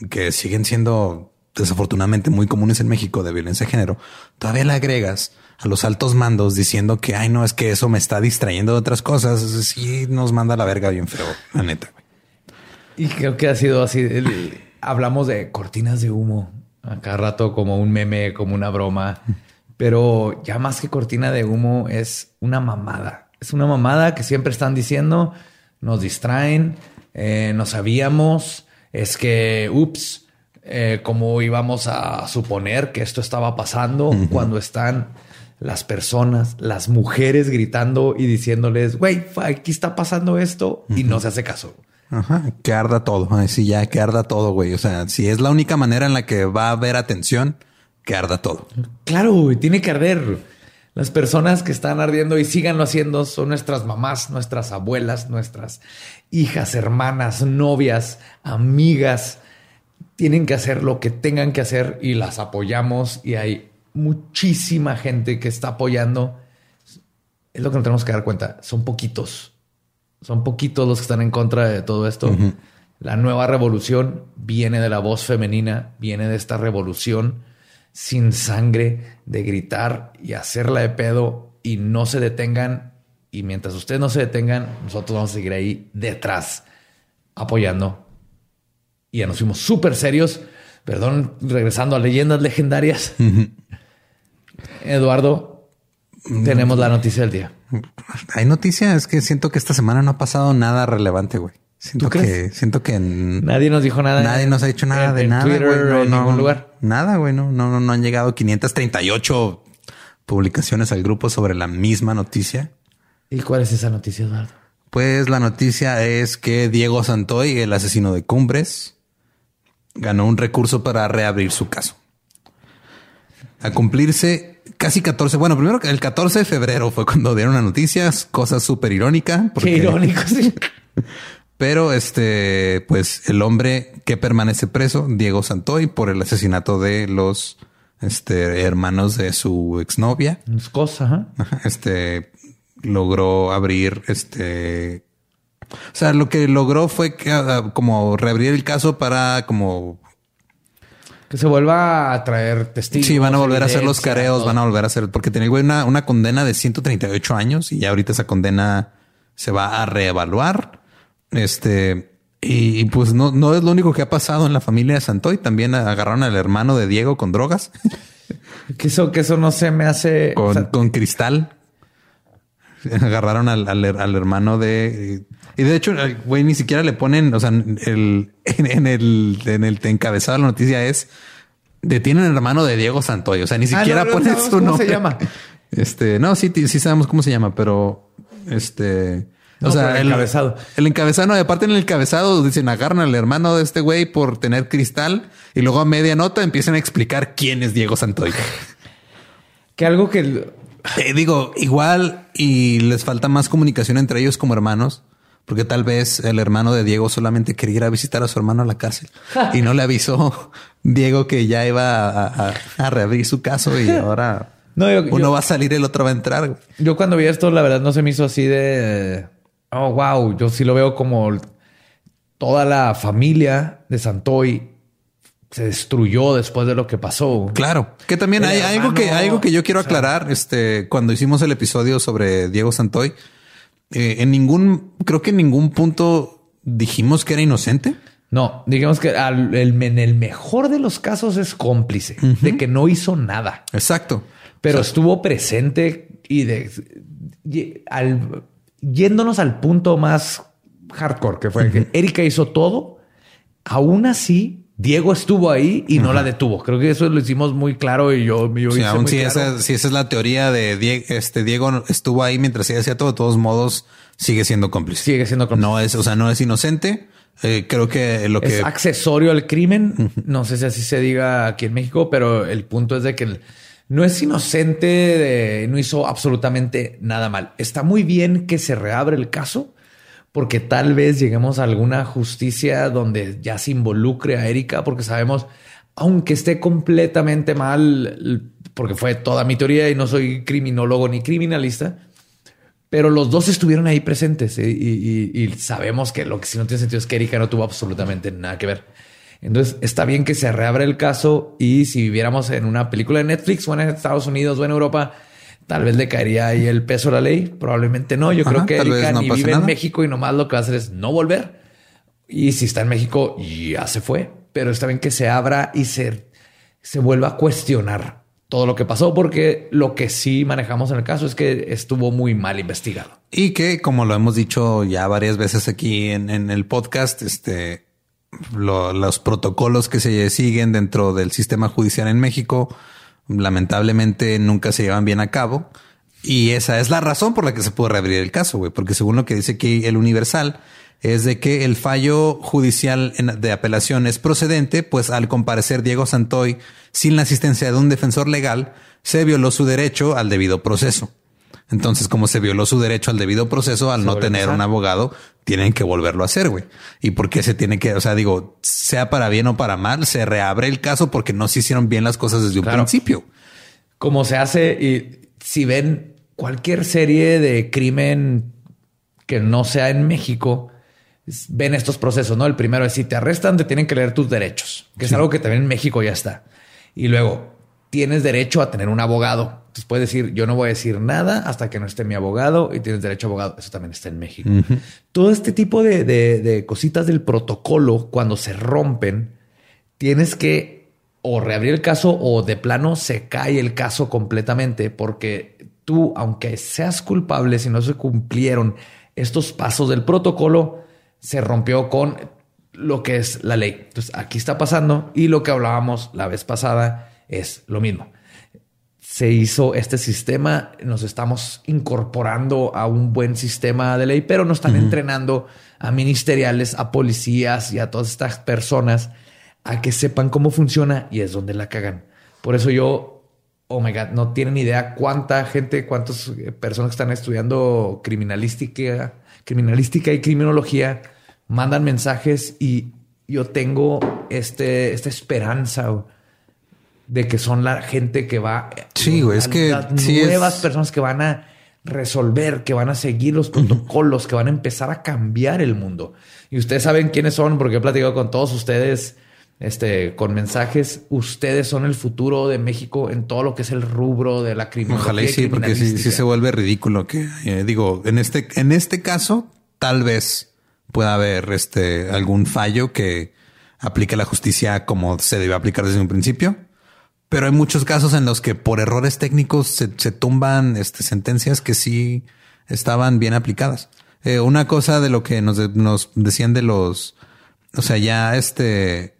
que siguen siendo desafortunadamente muy comunes en México de violencia de género, todavía le agregas a los altos mandos diciendo que ay, no es que eso me está distrayendo de otras cosas. Sí, nos manda la verga bien feo, la neta. Y creo que ha sido así. hablamos de cortinas de humo a cada rato como un meme, como una broma, pero ya más que cortina de humo es una mamada. Es una mamada que siempre están diciendo, nos distraen, eh, no sabíamos, es que, ups, eh, cómo íbamos a suponer que esto estaba pasando cuando están las personas, las mujeres gritando y diciéndoles, güey, aquí está pasando esto y no se hace caso. Ajá, que arda todo. Ay, sí, ya que arda todo, güey. O sea, si es la única manera en la que va a haber atención, que arda todo. Claro, güey, tiene que arder. Las personas que están ardiendo y síganlo haciendo son nuestras mamás, nuestras abuelas, nuestras hijas, hermanas, novias, amigas. Tienen que hacer lo que tengan que hacer y las apoyamos y hay muchísima gente que está apoyando. Es lo que nos tenemos que dar cuenta. Son poquitos. Son poquitos los que están en contra de todo esto. La nueva revolución viene de la voz femenina, viene de esta revolución sin sangre de gritar y hacerla de pedo y no se detengan. Y mientras ustedes no se detengan, nosotros vamos a seguir ahí detrás apoyando. Y ya nos fuimos súper serios. Perdón, regresando a leyendas legendarias. Eduardo, tenemos la noticia del día. Hay noticias es que siento que esta semana no ha pasado nada relevante, güey. Siento ¿Tú que, crees? siento que Nadie nos dijo nada. nadie nos ha dicho nada en- de en nada, Twitter, güey. No, en no, ningún lugar. Nada, güey. No, no, no, han llegado 538 publicaciones al grupo sobre la misma noticia. ¿Y cuál es esa noticia, Eduardo? Pues la noticia es que Diego Santoy, el asesino de Cumbres, ganó un recurso para reabrir su caso. A cumplirse casi 14, bueno, primero el 14 de febrero fue cuando dieron la noticia, cosa súper irónica. porque- Qué irónico. sí. Pero este, pues el hombre que permanece preso, Diego Santoy, por el asesinato de los este, hermanos de su exnovia, Es cosa, ajá. Ajá, este logró abrir este o sea lo que logró fue que ah, como reabrir el caso para como Que se vuelva a traer testigos. sí van a volver a hacer los careos van a volver a hacer porque tenía una, una condena de 138 años y ya ahorita esa condena se va a reevaluar este y, y, pues no, no es lo único que ha pasado en la familia de Santoy. También agarraron al hermano de Diego con drogas, Que eso, que eso no se me hace. con, o sea, con cristal. Agarraron al, al, al hermano de... Y de hecho, güey ni siquiera le ponen, o sea, el, en, en el, en el encabezado de la noticia es detienen al hermano de Diego Santoy. O sea, ni Ah, siquiera no, no ponen sabemos su cómo nombre. se llama. Este, no, sí, sí sabemos cómo se llama, pero este, No, o sea, el encabezado. El encabezado, no, y aparte en el encabezado dicen agarran al hermano de este güey por tener cristal y luego a media nota empiezan a explicar quién es Diego Santoy. que algo que. Eh, digo, igual y les falta más comunicación entre ellos como hermanos, porque tal vez el hermano de Diego solamente quería ir a visitar a su hermano a la cárcel y no le avisó Diego que ya iba a, a- a reabrir su caso y ahora No, yo, uno yo- va a salir, el otro va a entrar. yo cuando vi esto, la verdad, no se me hizo así de. Oh, wow. Yo sí lo veo como toda la familia de Santoy se destruyó después de lo que pasó. Claro, que también hay, hay algo que algo que yo quiero o sea- aclarar. Este, cuando hicimos el episodio sobre Diego Santoy, eh, en ningún, creo que en ningún punto dijimos que era inocente. No, digamos que al- el- en el mejor de los casos es cómplice de que no hizo nada. Exacto. pero estuvo presente y de y al yéndonos al punto más hardcore que fue que Erika hizo todo, aún así Diego estuvo ahí y no la detuvo. Creo que eso lo hicimos muy claro y yo, yo Sí, hice aún muy si, claro. esa, si esa es la teoría de Diego, este Diego estuvo ahí mientras ella hacía todo, de todos modos sigue siendo cómplice. Sigue siendo cómplice. No es, o sea, no es inocente. Eh, creo que lo que es accesorio al crimen. No sé si así se diga aquí en México, pero el punto es de que el- no es inocente, de- no hizo absolutamente nada mal. Está muy bien que se reabre el caso, porque tal vez lleguemos a alguna justicia donde ya se involucre a Erika, porque sabemos, aunque esté completamente mal, porque fue toda mi teoría y no soy criminólogo ni criminalista, pero los dos estuvieron ahí presentes ¿eh? y, y- y sabemos que lo que sí no tiene sentido es que Erika no tuvo absolutamente nada que ver. Entonces está bien que se reabra el caso y si viviéramos en una película de Netflix o en Estados Unidos o en Europa, tal vez le caería ahí el peso de la ley. Probablemente no. Yo Ajá, creo que Erika no ni vive en. México y nomás lo que va a hacer es no volver. Y si está en México, ya se fue. Pero está bien que se abra y se, se vuelva a cuestionar todo lo que pasó, porque lo que sí manejamos en el caso es que estuvo muy mal investigado. Y que, como lo hemos dicho ya varias veces aquí en, en el podcast, este, lo- los protocolos que se siguen dentro del sistema judicial en México, lamentablemente nunca se llevan bien a cabo. Y esa es la razón por la que se pudo reabrir el caso, güey, porque según lo que dice aquí el Universal, es de que el fallo judicial en- de apelación es procedente, pues al comparecer Diego Santoy sin la asistencia de un defensor legal, se violó su derecho al debido proceso. Entonces, como se violó su derecho al debido proceso, al no tener un abogado, tienen que volverlo a hacer, güey. ¿Y por qué se tiene que, o sea, digo, sea para bien o para mal, se reabre el caso porque no se hicieron bien las cosas desde un principio? como se hace y si ven cualquier serie de crimen que no sea en México, ven estos procesos, ¿no? El primero es si te arrestan, te tienen que leer tus derechos, que es algo que también en México ya está. Y luego tienes derecho a tener un abogado. Entonces puedes decir, yo no voy a decir nada hasta que no esté mi abogado y tienes derecho a abogado. Eso también está en México. Todo este tipo de, de- de cositas del protocolo, cuando se rompen, tienes que o reabrir el caso o de plano se cae el caso completamente porque tú, aunque seas culpable, si no se cumplieron estos pasos del protocolo, se rompió con lo que es la ley. Entonces aquí está pasando y lo que hablábamos la vez pasada es lo mismo. Se hizo este sistema, nos estamos incorporando a un buen sistema de ley, pero no están entrenando a ministeriales, a policías y a todas estas personas a que sepan cómo funciona y es donde la cagan. Por eso yo, oh my God, no tienen idea cuánta gente, cuántas eh, personas que están estudiando criminalística, criminalística y criminología mandan mensajes y yo tengo este, esta esperanza de que son la gente que va. Sí, güey, es que las sí es- nuevas personas que van a resolver, que van a seguir los protocolos, que van a empezar a cambiar el mundo. Y ustedes saben quiénes son, porque he platicado con todos ustedes, este, con mensajes. Ustedes son el futuro de México en todo lo que es el rubro de la criminología. Ojalá y sí, porque sí, sí se vuelve ridículo que eh, digo, en este, en este caso, tal vez pueda haber este algún fallo que aplique la justicia como se debe aplicar desde un principio. Pero hay muchos casos en los que por errores técnicos se, se tumban este, sentencias que sí estaban bien aplicadas. Eh, una cosa de lo que nos, de- nos decían de los, o sea, ya este,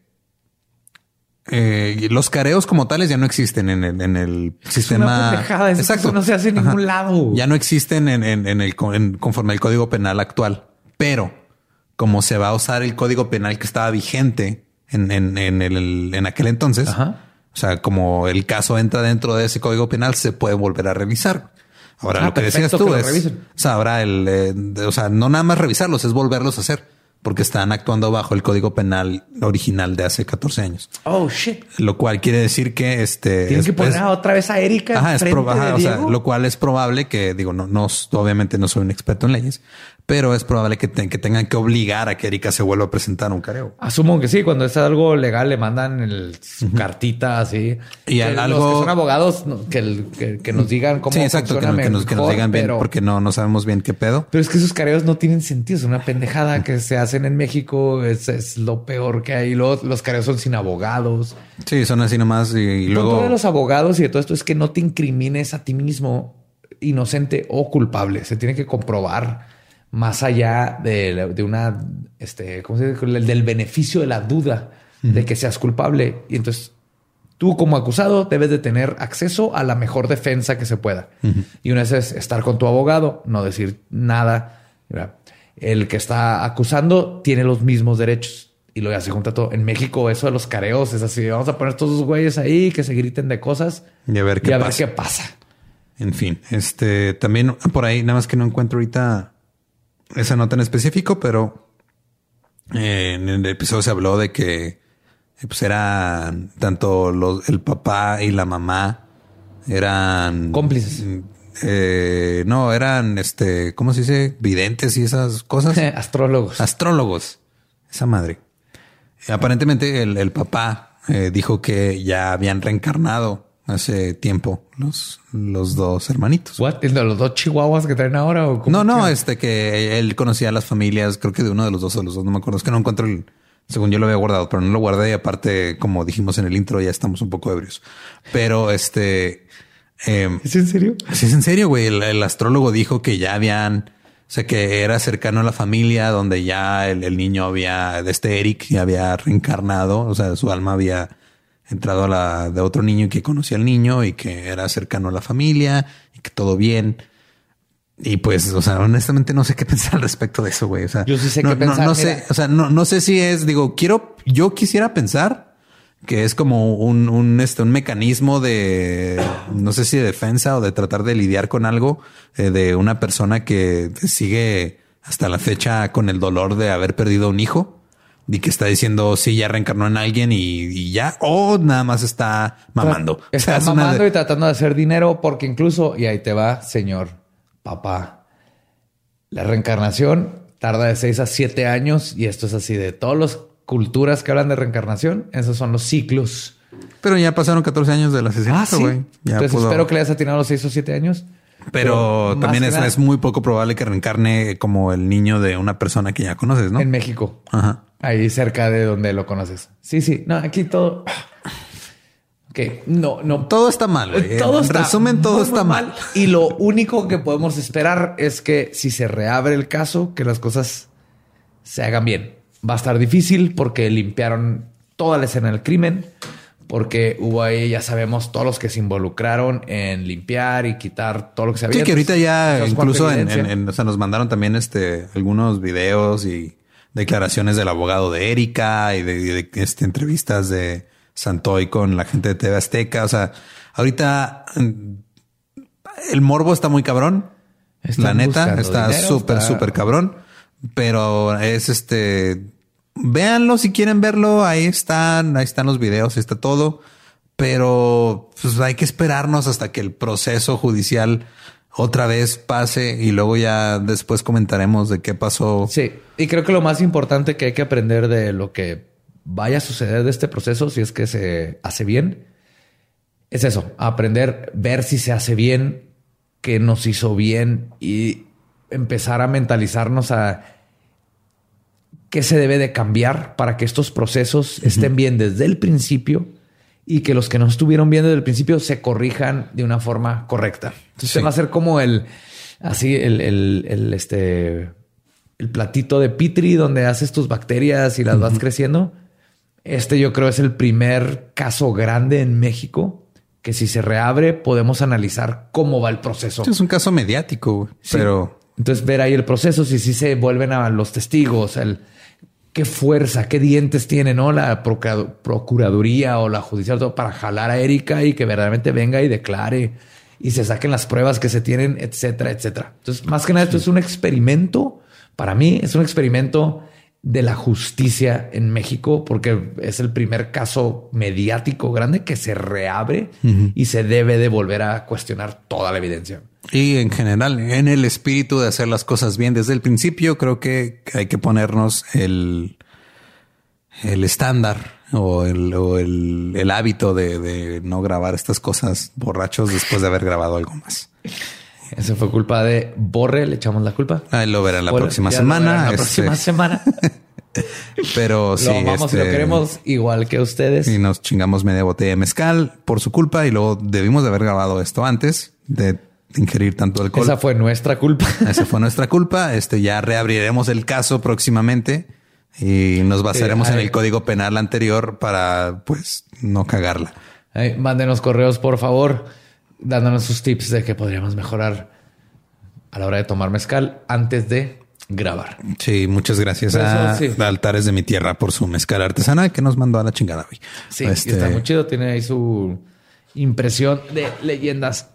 eh, los careos como tales ya no existen en el, en el sistema. eso- eso no se hace en ningún lado. Ya no existen en, en- en el conforme al código penal actual. Pero como se va a usar el código penal que estaba vigente en, en, en el, en aquel entonces, Ajá. O sea, como el caso entra dentro de ese código penal, se puede volver a revisar. Ahora Ah, lo que decías tú que es, o sea, ahora el, eh, de- o sea, no nada más revisarlos, es volverlos a hacer porque están actuando bajo el código penal original de hace 14 años. Oh shit. Lo cual quiere decir que este Tienen es- que poner es- otra vez a Erika. Ajá, es proba- ajá, o sea, lo cual es probable que, digo, no, no, obviamente no soy un experto en leyes, pero es probable que, te- que tengan que obligar a que Erika se vuelva a presentar un careo. Asumo que sí, cuando es algo legal le mandan el, su cartita así. Y al- los algo- que son abogados que, que, que nos digan cómo Sí, exacto, que, funciona que nos, que nos mejor, digan bien pero, porque no, no sabemos bien qué pedo. pero es que esos careos no tienen sentido. Es una pendejada que se hacen en México. Es, es lo peor que hay. Los, los careos son sin abogados. Sí, son así nomás y, y luego... de los abogados y de todo esto es que no te incrimines a ti mismo inocente o culpable. Se tiene que comprobar más allá de, una, este, ¿cómo se dice? Del beneficio de la duda de que seas culpable. Y entonces tú como acusado debes de tener acceso a la mejor defensa que se pueda. Y una vez es estar con tu abogado, no decir nada. El que está acusando tiene los mismos derechos. Y lo ya se junta todo. En México eso de los careos es así. Vamos a poner todos los güeyes ahí que se griten de cosas. Y a ver qué, y a pasa. Ver qué pasa. En fin, este también por ahí, nada más que no encuentro ahorita esa nota en específico, pero eh, en el episodio se habló de que pues eran tanto los, el papá y la mamá eran cómplices. Eh, no, eran este, ¿cómo se dice? Videntes y esas cosas. Astrólogos. Astrólogos. Esa madre. Aparentemente el, el papá eh, dijo que ya habían reencarnado hace tiempo los, los dos hermanitos. What? ¿Los dos chihuahuas que traen ahora? ¿o no, no, este que él conocía a las familias, creo que de uno de los dos o los dos, no me acuerdo. Es que no encuentro el, según yo lo había guardado, pero no lo guardé. Y aparte, como dijimos en el intro, ya estamos un poco ebrios. Pero este. Eh, ¿Es en serio? Sí, es en serio, güey. El, el, astrólogo dijo que ya habían, o sea, que era cercano a la familia donde ya el, el, niño había, de este Eric, ya había reencarnado. O sea, su alma había entrado a la de otro niño y que conocía al niño y que era cercano a la familia y que todo bien. Y pues, o sea, honestamente no sé qué pensar al respecto de eso, güey. O sea, yo sí sé no, qué pensar. No, no sé, o sea, no, no sé si es, digo, quiero, yo quisiera pensar que es como un, un, este, un mecanismo de, no sé si de defensa o de tratar de lidiar con algo eh, de una persona que sigue hasta la fecha con el dolor de haber perdido un hijo y que está diciendo sí, ya reencarnó en alguien y, y ya, o nada más está mamando. Está o sea, mamando de... y tratando de hacer dinero porque incluso, y ahí te va, señor papá, la reencarnación tarda de 6 a 7 años y esto es así de todas las culturas que hablan de reencarnación, esos son los ciclos. Pero ya pasaron 14 años del asesinato, Ah, sí. güey. Entonces pudo- espero que le hayas atinado los 6 o 7 años. Pero, más también es, es muy poco probable que reencarne como el niño de una persona que ya conoces, ¿no? En México. Ajá. Ahí cerca de donde lo conoces. Sí, sí. No, aquí todo. Ok, no, no. Todo está mal, güey. Todo en está resumen, todo muy, está muy mal. Y lo único que podemos esperar es que si se reabre el caso, que las cosas se hagan bien. Va a estar difícil porque limpiaron toda la escena del crimen, porque hubo ahí, ya sabemos, todos los que se involucraron en limpiar y quitar todo lo que se había. Sí, que ahorita ya Entonces, ¿cuánta incluso en, en- en- o sea, nos mandaron también este algunos videos y declaraciones del abogado de Erika y de, de, este, entrevistas de Santoy con la gente de TV Azteca. O sea, ahorita mm, el morbo está muy cabrón. Están la neta está súper, súper cabrón. Pero es este. Véanlo si quieren verlo. Ahí están, ahí están los videos, ahí está todo. Pero pues hay que esperarnos hasta que el proceso judicial otra vez pase y luego ya después comentaremos de qué pasó. Sí, y creo que lo más importante que hay que aprender de lo que vaya a suceder de este proceso, si es que se hace bien, es eso, aprender, ver si se hace bien, qué nos hizo bien y empezar a mentalizarnos a qué se debe de cambiar para que estos procesos estén bien desde el principio y que los que no estuvieron bien desde el principio se corrijan de una forma correcta. Entonces Sí. va a ser como el, así, el, el, el, este, el platito de Pitri donde haces tus bacterias y las vas creciendo. Este yo creo es el primer caso grande en México que si se reabre podemos analizar cómo va el proceso. Es un caso mediático, Sí. pero Entonces ver ahí el proceso, si sí se vuelven a los testigos, el qué fuerza, qué dientes tiene, ¿no? La procura- procuraduría o la judicial todo para jalar a Erika y que verdaderamente venga y declare y se saquen las pruebas que se tienen, etcétera, etcétera. Entonces, más que nada, esto es un experimento. Para mí es un experimento de la justicia en México porque es el primer caso mediático grande que se reabre y se debe de volver a cuestionar toda la evidencia. Y en general, en el espíritu de hacer las cosas bien desde el principio, creo que hay que ponernos el, el estándar o el, o el, el hábito de, de no grabar estas cosas borrachos después de haber grabado algo más. Eso fue culpa de Borre, le echamos la culpa. Ahí lo verán la Hola, próxima semana. La este, próxima semana. pero sí, lo amamos y lo este, queremos igual que ustedes. Y nos chingamos media botella de mezcal por su culpa y luego debimos de haber grabado esto antes de ingerir tanto alcohol. Esa fue nuestra culpa. Esa fue nuestra culpa. Este ya reabriremos el caso próximamente. Y nos basaremos Sí, en el código penal anterior para, pues, no cagarla. Mándenos correos, por favor, dándonos sus tips de que podríamos mejorar a la hora de tomar mezcal antes de grabar. Sí, muchas gracias Eso, a sí. Altares de mi Tierra por su mezcal artesanal que nos mandó a la chingada hoy. Sí, Este, está muy chido. Tiene ahí su impresión de leyendas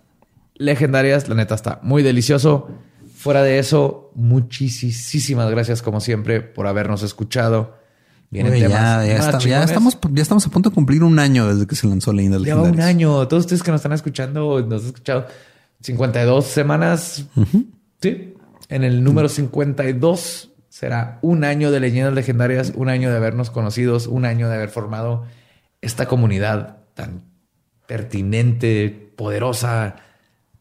legendarias. La neta está muy delicioso. Fuera de eso, muchísimas gracias, como siempre, por habernos escuchado. Vienen güey, temas ya, ya está- ya estamos, ya estamos a punto de cumplir un año desde que se lanzó Leyendas Lleva un Legendarias. año. Todos ustedes que nos están escuchando, nos han escuchado 52 semanas. Sí. En el número 52 será un año de leyendas legendarias, un año de habernos conocidos, un año de haber formado esta comunidad tan pertinente, poderosa,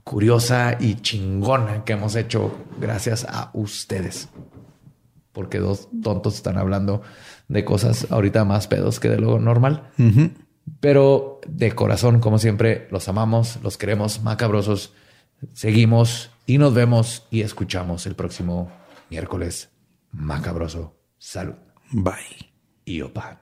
curiosa y chingona que hemos hecho gracias a ustedes. Porque dos tontos están hablando de cosas ahorita más pedos que de lo normal. Pero de corazón, como siempre, los amamos, los queremos macabrosos. Seguimos y nos vemos y escuchamos el próximo miércoles macabroso. Salud Bye. y opa.